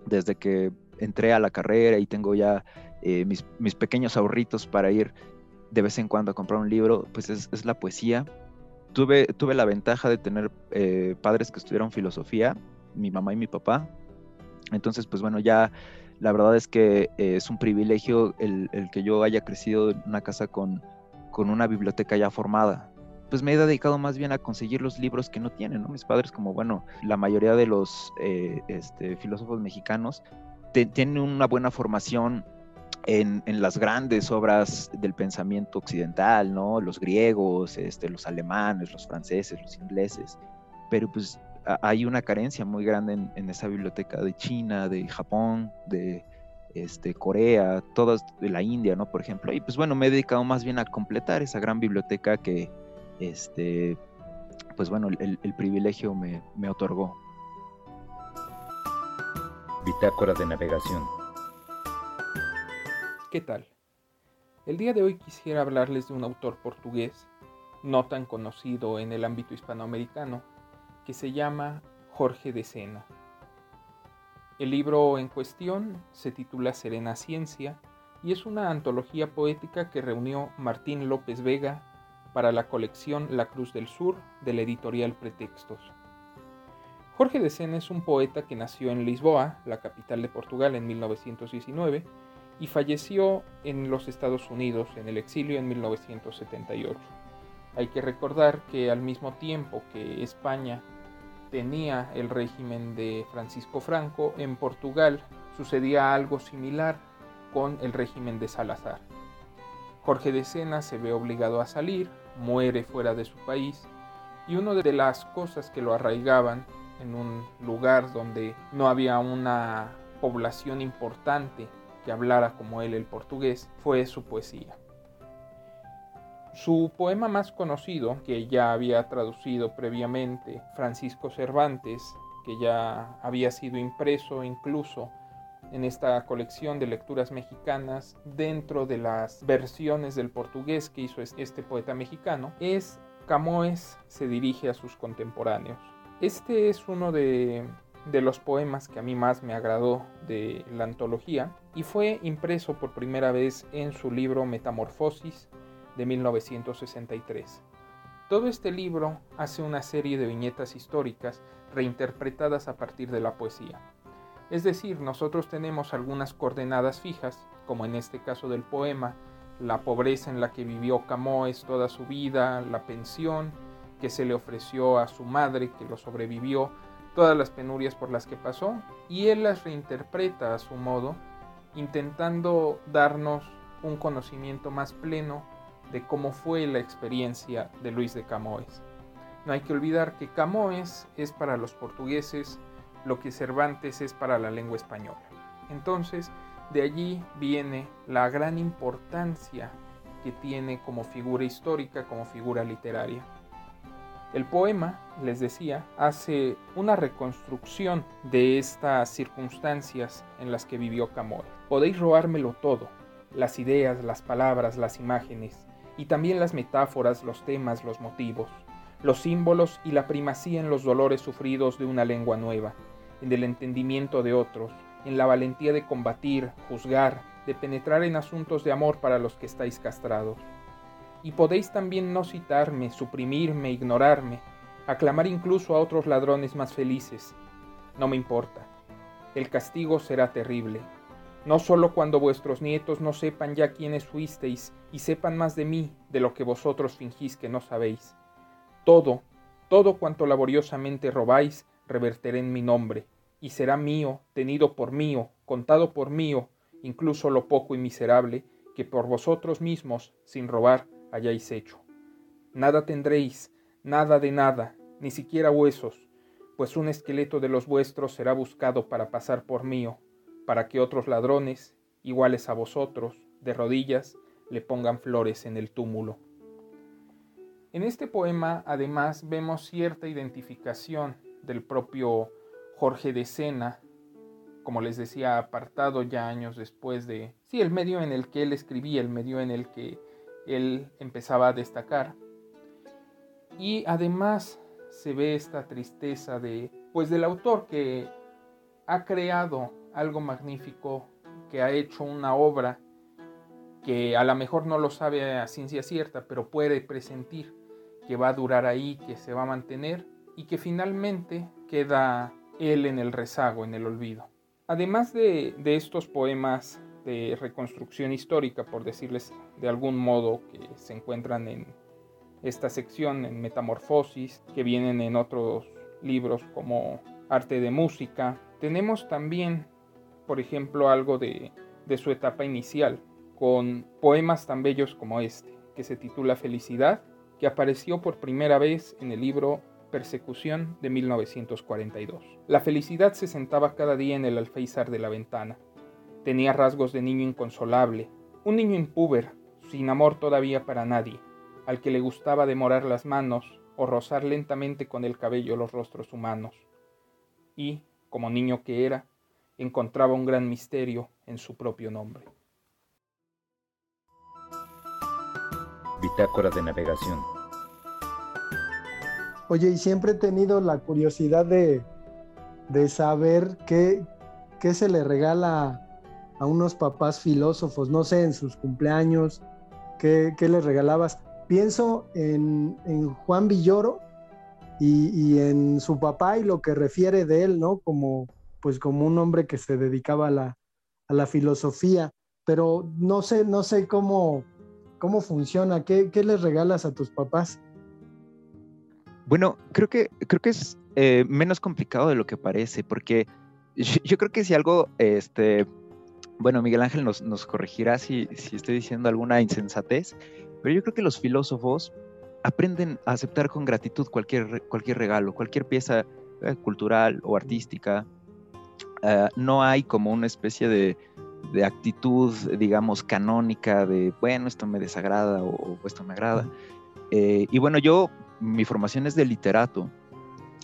desde que entré a la carrera y tengo ya eh, mis, mis, pequeños ahorritos para ir de vez en cuando a comprar un libro, pues es, la poesía. Tuve, tuve la ventaja de tener eh, padres que estudiaron filosofía, mi mamá y mi papá. Entonces, pues bueno, ya La verdad es que eh, es un privilegio el, que yo haya crecido en una casa con, con una biblioteca ya formada. Pues me he dedicado más bien a conseguir los libros que no tienen, ¿no? Mis padres, como bueno, la mayoría de los eh, este, filósofos mexicanos, tienen una buena formación en, las grandes obras del pensamiento occidental, ¿no? Los griegos, este, los alemanes, los franceses, los ingleses. Pero pues hay una carencia muy grande en, esa biblioteca de China, de Japón, de este, Corea, todas de la India, ¿no? Por ejemplo. Y pues bueno, me he dedicado más bien a completar esa gran biblioteca que, este, pues bueno, el, privilegio me otorgó. Bitácora de navegación. ¿Qué tal? El día de hoy quisiera hablarles de un autor portugués, no tan conocido en el ámbito hispanoamericano, que se llama Jorge de Sena. El libro en cuestión se titula Serena Ciencia y es una antología poética que reunió Martín López Vega para la colección La Cruz del Sur de la editorial Pretextos. Jorge de Sena es un poeta que nació en Lisboa, la capital de Portugal, en 1919 y falleció en los Estados Unidos en el exilio en 1978. Hay que recordar que al mismo tiempo que España tenía el régimen de Francisco Franco, en Portugal sucedía algo similar con el régimen de Salazar. Jorge de Sena se ve obligado a salir, muere fuera de su país y una de las cosas que lo arraigaban en un lugar donde no había una población importante que hablara como él el portugués fue su poesía. Su poema más conocido, que ya había traducido previamente Francisco Cervantes, que ya había sido impreso incluso en esta colección de lecturas mexicanas dentro de las versiones del portugués que hizo este poeta mexicano, es Camões se dirige a sus contemporáneos. Este es uno de, los poemas que a mí más me agradó de la antología y fue impreso por primera vez en su libro Metamorfosis de 1963. Todo este libro hace una serie de viñetas históricas reinterpretadas a partir de la poesía. Es decir, nosotros tenemos algunas coordenadas fijas, como en este caso del poema, la pobreza en la que vivió Camões toda su vida, la pensión que se le ofreció a su madre que lo sobrevivió, todas las penurias por las que pasó, y él las reinterpreta a su modo, intentando darnos un conocimiento más pleno de cómo fue la experiencia de Luis de Camões. No hay que olvidar que Camões es para los portugueses lo que Cervantes es para la lengua española. Entonces, de allí viene la gran importancia que tiene como figura histórica, como figura literaria. El poema, les decía, hace una reconstrucción de estas circunstancias en las que vivió Camões. Podéis robármelo todo, las ideas, las palabras, las imágenes, y también las metáforas, los temas, los motivos, los símbolos y la primacía en los dolores sufridos de una lengua nueva, en el entendimiento de otros, en la valentía de combatir, juzgar, de penetrar en asuntos de amor para los que estáis castrados. Y podéis también no citarme, suprimirme, ignorarme, aclamar incluso a otros ladrones más felices. No me importa. El castigo será terrible, no solo cuando vuestros nietos no sepan ya quiénes fuisteis y sepan más de mí de lo que vosotros fingís que no sabéis. Todo, todo cuanto laboriosamente robáis, reverteré en mi nombre, y será mío, tenido por mío, contado por mío, incluso lo poco y miserable que por vosotros mismos, sin robar, hayáis hecho. Nada tendréis, nada de nada, ni siquiera huesos, pues un esqueleto de los vuestros será buscado para pasar por mío, para que otros ladrones, iguales a vosotros, de rodillas, le pongan flores en el túmulo. En este poema además vemos cierta identificación del propio Jorge de Sena, como les decía, apartado ya años después de, sí, el medio en el que él escribía, el medio en el que él empezaba a destacar. Y además se ve esta tristeza de, pues del autor que ha creado algo magnífico, que ha hecho una obra que a lo mejor no lo sabe a ciencia cierta, pero puede presentir que va a durar ahí, que se va a mantener y que finalmente queda él en el rezago, en el olvido. Además de, de estos poemas de reconstrucción histórica, por decirles de algún modo, que se encuentran en esta sección, en Metamorfosis, que vienen en otros libros como Arte de Música. Tenemos también, por ejemplo, algo de, su etapa inicial, con poemas tan bellos como este, que se titula Felicidad, que apareció por primera vez en el libro Persecución de 1942. La felicidad se sentaba cada día en el alféizar de la ventana. Tenía rasgos de niño inconsolable, un niño impúber, sin amor todavía para nadie, al que le gustaba demorar las manos o rozar lentamente con el cabello los rostros humanos. Y, como niño que era, encontraba un gran misterio en su propio nombre. Bitácora de navegación. Oye, y siempre he tenido la curiosidad de, de saber qué, qué se le regala a unos papás filósofos, no sé, en sus cumpleaños, ¿qué, qué les regalabas? Pienso en, en Juan Villoro y, y, en su papá y lo que refiere de él, ¿no? Como, pues como un hombre que se dedicaba a la, a la filosofía, pero no sé, no sé cómo, cómo funciona, ¿Qué, ¿qué, les regalas a tus papás? Bueno, creo que, creo que es eh, menos complicado de lo que parece, porque yo, yo creo que si algo, este, bueno, Miguel Ángel nos, nos corregirá si, si, estoy diciendo alguna insensatez, pero yo creo que los filósofos aprenden a aceptar con gratitud cualquier, cualquier regalo, cualquier pieza eh, cultural o artística. Uh, no hay como una especie de, de, actitud, digamos, canónica de, bueno, esto me desagrada o, o esto me agrada. Eh, y bueno, yo, mi formación es de literato,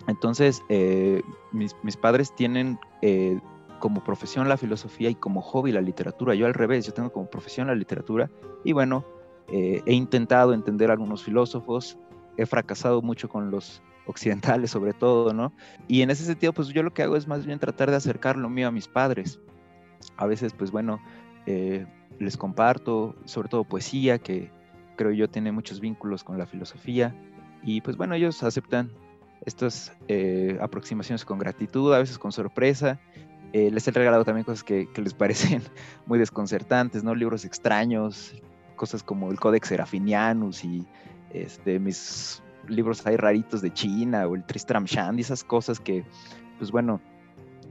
entonces eh, mis, mis, padres tienen eh, como profesión la filosofía y como hobby la literatura. Yo al revés, yo tengo como profesión la literatura y bueno, eh, he intentado entender a algunos filósofos, he fracasado mucho con los occidentales sobre todo, ¿no? Y en ese sentido, pues yo lo que hago es más bien tratar de acercar lo mío a mis padres. A veces, pues bueno, eh, les comparto, sobre todo poesía, que creo yo tiene muchos vínculos con la filosofía. Y pues bueno, ellos aceptan estas eh, aproximaciones con gratitud, a veces con sorpresa, eh, les he regalado también cosas que, les parecen muy desconcertantes, ¿no? Libros extraños, cosas como el Codex Serafinianus y este, mis libros ahí raritos de China o el Tristram Shandy, esas cosas que, pues bueno,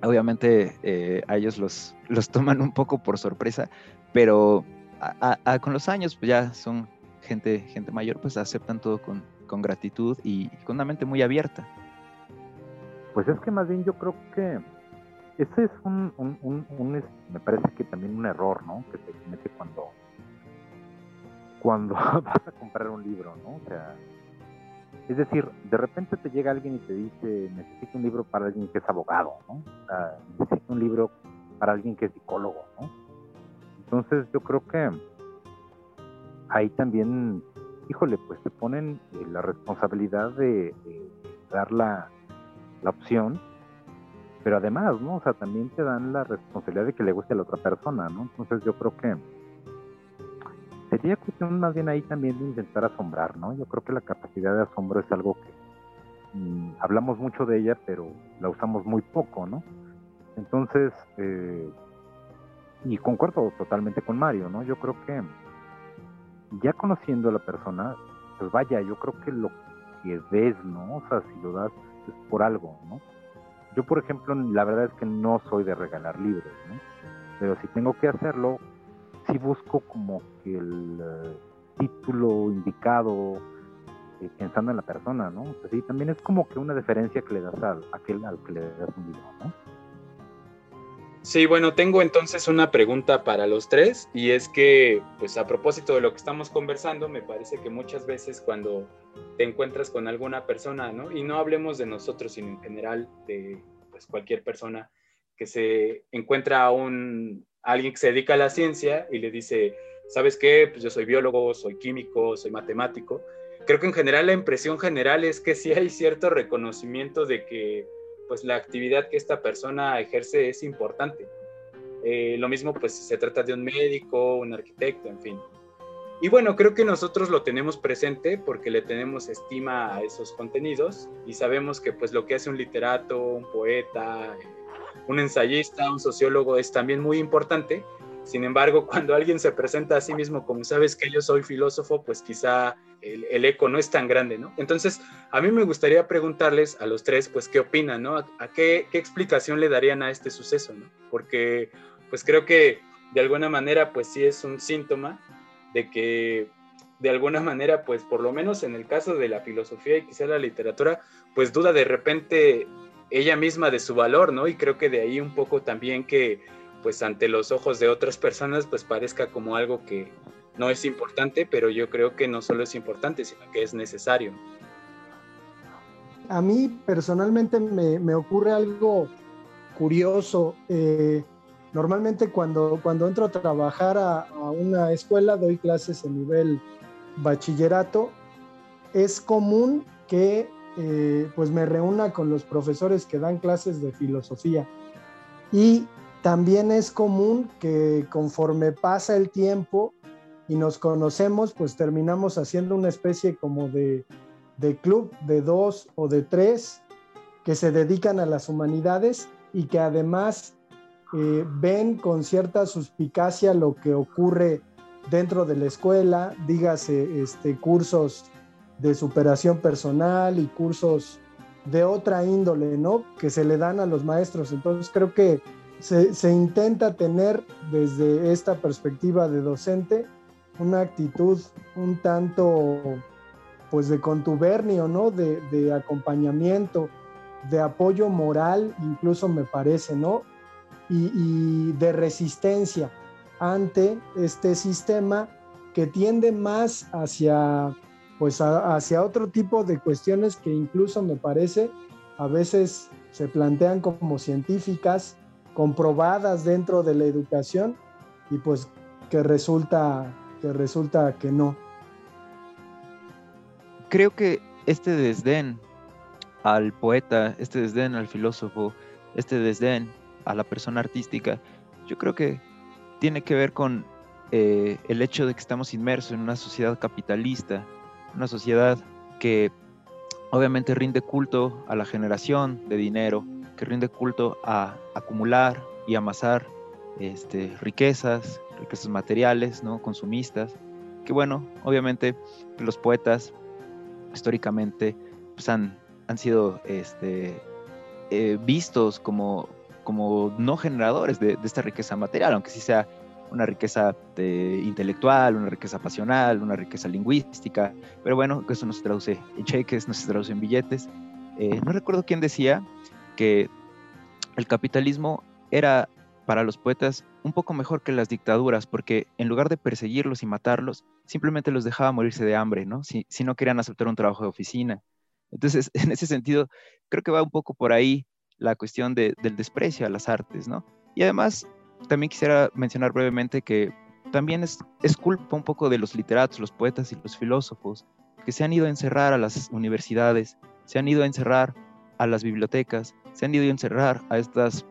obviamente eh, a ellos los, los toman un poco por sorpresa, pero con los años, pues ya son gente, gente mayor, pues aceptan todo con, con gratitud y con una mente muy abierta. Pues es que más bien yo creo que ese es un, un, un, un, me parece que también un error, ¿no? Que se comete cuando, cuando vas a comprar un libro, ¿no? O sea, es decir, de repente te llega alguien y te dice, necesito un libro para alguien que es abogado, ¿no? O sea, necesito un libro para alguien que es psicólogo, ¿no? Entonces yo creo que ahí también, híjole, pues te ponen eh, la responsabilidad de, de dar la, la opción pero además, ¿no? O sea, también te dan la responsabilidad de que le guste a la otra persona, ¿no? Entonces yo creo que sería cuestión más bien ahí también de intentar asombrar, ¿no? Yo creo que la capacidad de asombro es algo que mmm, hablamos mucho de ella, pero la usamos muy poco, ¿no? Entonces, eh, y concuerdo totalmente con Mario, ¿no? Yo creo que ya conociendo a la persona, pues vaya, yo creo que lo que ves, ¿no? O sea, si lo das es por algo, ¿no? Yo, por ejemplo, la verdad es que no soy de regalar libros, ¿no? Pero si tengo que hacerlo, sí busco como que el uh, título indicado, eh, pensando en la persona, ¿no? Pues sí, también es como que una deferencia que le das a, a aquel al que le das un libro, ¿no? Sí, bueno, tengo entonces una pregunta para los tres y es que, pues a propósito de lo que estamos conversando, me parece que muchas veces cuando te encuentras con alguna persona, ¿no? Y no hablemos de nosotros, sino en general de pues, cualquier persona que se encuentra a un a alguien que se dedica a la ciencia y le dice, ¿sabes qué? Pues yo soy biólogo, soy químico, soy matemático. Creo que en general la impresión general es que sí hay cierto reconocimiento de que pues la actividad que esta persona ejerce es importante. Eh, lo mismo pues si se trata de un médico, un arquitecto, en fin. Y bueno, creo que nosotros lo tenemos presente porque le tenemos estima a esos contenidos y sabemos que pues lo que hace un literato, un poeta, un ensayista, un sociólogo es también muy importante. Sin embargo, cuando alguien se presenta a sí mismo como sabes que yo soy filósofo, pues quizá el, eco no es tan grande, ¿no? Entonces, a mí me gustaría preguntarles a los tres, pues, ¿qué opinan, ¿no? ¿A, qué, qué, explicación le darían a este suceso, ¿no? Porque, pues, creo que de alguna manera, pues, sí es un síntoma de que, de alguna manera, pues, por lo menos en el caso de la filosofía y quizá la literatura, pues, duda de repente ella misma de su valor, ¿no? Y creo que de ahí un poco también que, pues, ante los ojos de otras personas, pues, parezca como algo que no es importante, pero yo creo que no solo es importante, sino que es necesario. A mí personalmente me, ocurre algo curioso. Eh, normalmente cuando, cuando entro a trabajar a, una escuela, doy clases en nivel bachillerato, es común que eh, pues me reúna con los profesores que dan clases de filosofía. Y también es común que conforme pasa el tiempo, y nos conocemos, pues terminamos haciendo una especie como de, club de dos o de tres que se dedican a las humanidades y que además eh, ven con cierta suspicacia lo que ocurre dentro de la escuela, dígase este, cursos de superación personal y cursos de otra índole, ¿no? Que se le dan a los maestros. Entonces creo que se, intenta tener desde esta perspectiva de docente una actitud un tanto pues de contubernio, ¿no? De, acompañamiento, de apoyo moral, incluso me parece, ¿no? Y, de resistencia ante este sistema que tiende más hacia, pues hacia otro tipo de cuestiones que incluso me parece a veces se plantean como científicas, comprobadas dentro de la educación y pues que resulta resulta que no. Creo que este desdén al poeta, este desdén al filósofo, este desdén a la persona artística, yo creo que tiene que ver con eh, el hecho de que estamos inmersos en una sociedad capitalista, una sociedad que obviamente rinde culto a la generación de dinero, que rinde culto a acumular y amasar este, riquezas, riquezas materiales, ¿no? consumistas, que bueno, obviamente los poetas históricamente pues han, han sido este, eh, vistos como, como no generadores de, esta riqueza material, aunque sí sea una riqueza intelectual, una riqueza pasional, una riqueza lingüística, pero bueno, eso no se traduce en cheques, no se traduce en billetes. Eh, no recuerdo quién decía que el capitalismo era para los poetas un poco mejor que las dictaduras, porque en lugar de perseguirlos y matarlos, simplemente los dejaba morirse de hambre, ¿no? Si, si no querían aceptar un trabajo de oficina. Entonces, en ese sentido, creo que va un poco por ahí la cuestión del desprecio a las artes, ¿no? Y además, también quisiera mencionar brevemente que también es, es culpa un poco de los literatos, los poetas y los filósofos, que se han ido a encerrar a las universidades, se han ido a encerrar a las bibliotecas, se han ido a encerrar a estas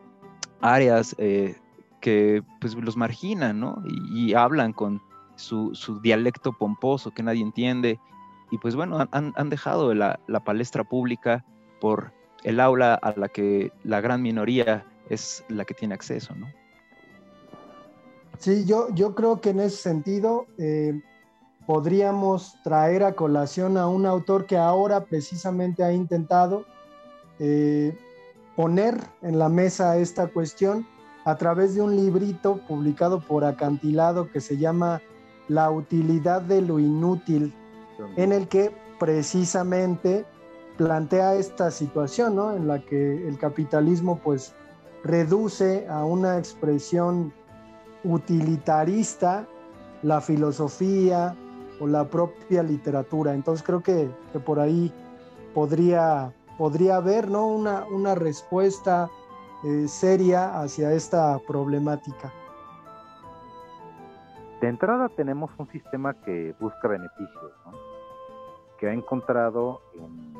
áreas eh, que pues los marginan, ¿no? Y, hablan con su, dialecto pomposo que nadie entiende. Y pues bueno, han, dejado la, palestra pública por el aula a la que la gran minoría es la que tiene acceso, ¿no? Sí, yo, yo creo que en ese sentido eh, podríamos traer a colación a un autor que ahora precisamente ha intentado eh, poner en la mesa esta cuestión a través de un librito publicado por Acantilado que se llama La utilidad de lo inútil, en el que precisamente plantea esta situación, ¿no? En la que el capitalismo pues reduce a una expresión utilitarista la filosofía o la propia literatura. Entonces creo que, que por ahí podría podría haber ¿no? una, una respuesta eh, seria hacia esta problemática. De entrada tenemos un sistema que busca beneficios, que ha encontrado en,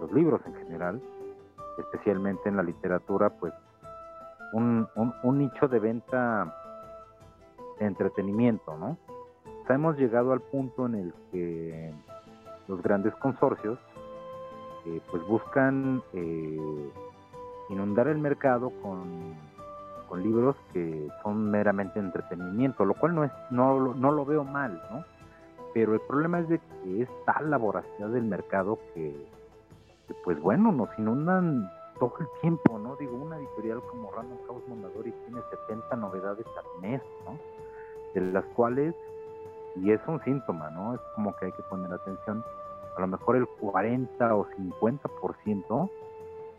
los libros en general, especialmente en la literatura, pues un, nicho de venta de entretenimiento, ¿no? hemos llegado al punto en el que los grandes consorcios pues buscan eh, inundar el mercado con, con libros que son meramente entretenimiento, lo cual no, es, no, no lo veo mal, ¿no? Pero el problema es de que es tal la voracidad del mercado que, pues bueno, nos inundan todo el tiempo, ¿no? Digo, una editorial como Random House Mondadori tiene 70 novedades al mes, ¿no? De las cuales, y es un síntoma, ¿no? Es como que hay que poner atención, a lo mejor el 40 o 50%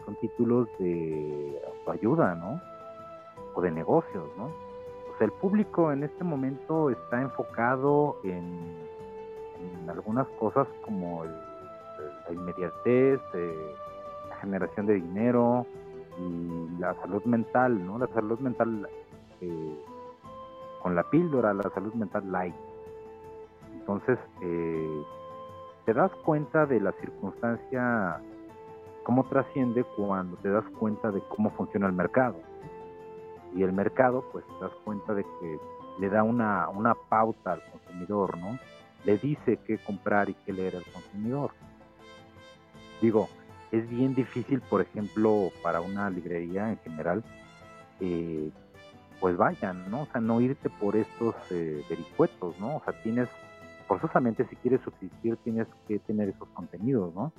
son títulos de autoayuda, ¿no? O de negocios, ¿no? O sea, el público en este momento está enfocado en, algunas cosas como la inmediatez, eh, la generación de dinero y la salud mental, ¿no? La salud mental eh, con la píldora, la salud mental light. Entonces, eh, te das cuenta de la circunstancia cómo trasciende cuando te das cuenta de cómo funciona el mercado. Y el mercado, pues te das cuenta de que le da una, una pauta al consumidor, ¿no? Le dice qué comprar y qué leer al consumidor. Digo, es bien difícil, por ejemplo, para una librería en general, eh, pues vayan, ¿no? O sea, no irte por estos eh, vericuetos, ¿no? O sea, tienes, forzosamente si quieres subsistir, tienes que tener esos contenidos, ¿no?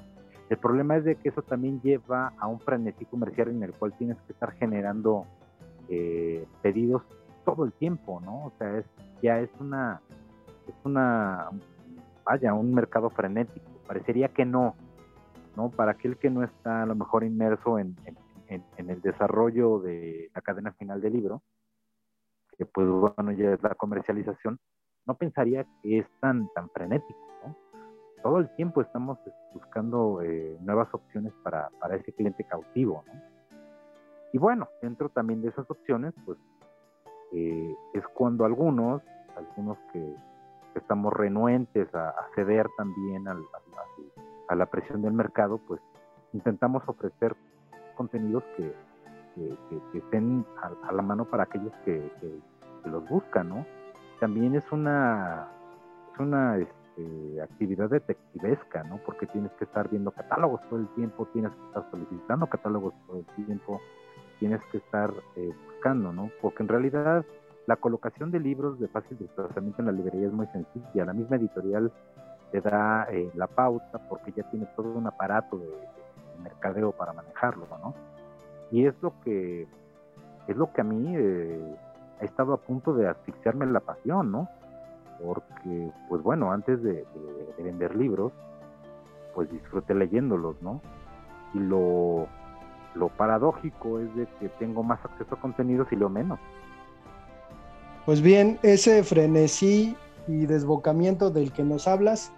El problema es de que eso también lleva a un frenesí comercial en el cual tienes que estar generando eh, pedidos todo el tiempo, ¿no? O sea, es, ya es una, es una, vaya, un mercado frenético. Parecería que no, ¿no? Para aquel que no está a lo mejor inmerso en, en el desarrollo de la cadena final del libro, que pues bueno, ya es la comercialización, no pensaría que es tan, tan frenético todo el tiempo estamos buscando eh, nuevas opciones para, ese cliente cautivo. Y bueno, dentro también de esas opciones, pues eh, es cuando algunos, algunos que, estamos renuentes a, ceder también a, la presión del mercado, pues intentamos ofrecer contenidos que, estén a, la mano para aquellos que, los buscan, ¿no? También es una, es una este, actividad detectivesca, ¿no? Porque tienes que estar viendo catálogos todo el tiempo, tienes que estar solicitando catálogos todo el tiempo, tienes que estar eh, buscando, ¿no? Porque en realidad la colocación de libros de fácil desplazamiento en la librería es muy sencilla. La misma editorial te da eh, la pauta porque ya tiene todo un aparato de, mercadeo para manejarlo, ¿no? Y es lo que es lo que a mí eh, ha estado a punto de asfixiarme la pasión, ¿no? porque, pues bueno, antes de, vender libros, pues disfruté leyéndolos, ¿no? Y lo, lo paradójico es de que tengo más acceso a contenidos y lo menos. Pues bien, ese frenesí y desbocamiento del que nos hablas,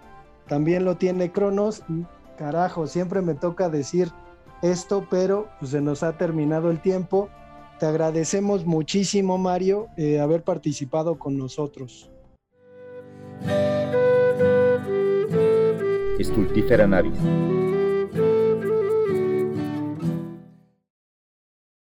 también lo tiene Cronos y carajo, siempre me toca decir esto, pero pues, se nos ha terminado el tiempo. Te agradecemos muchísimo, Mario, eh, haber participado con nosotros. Stultifera navis.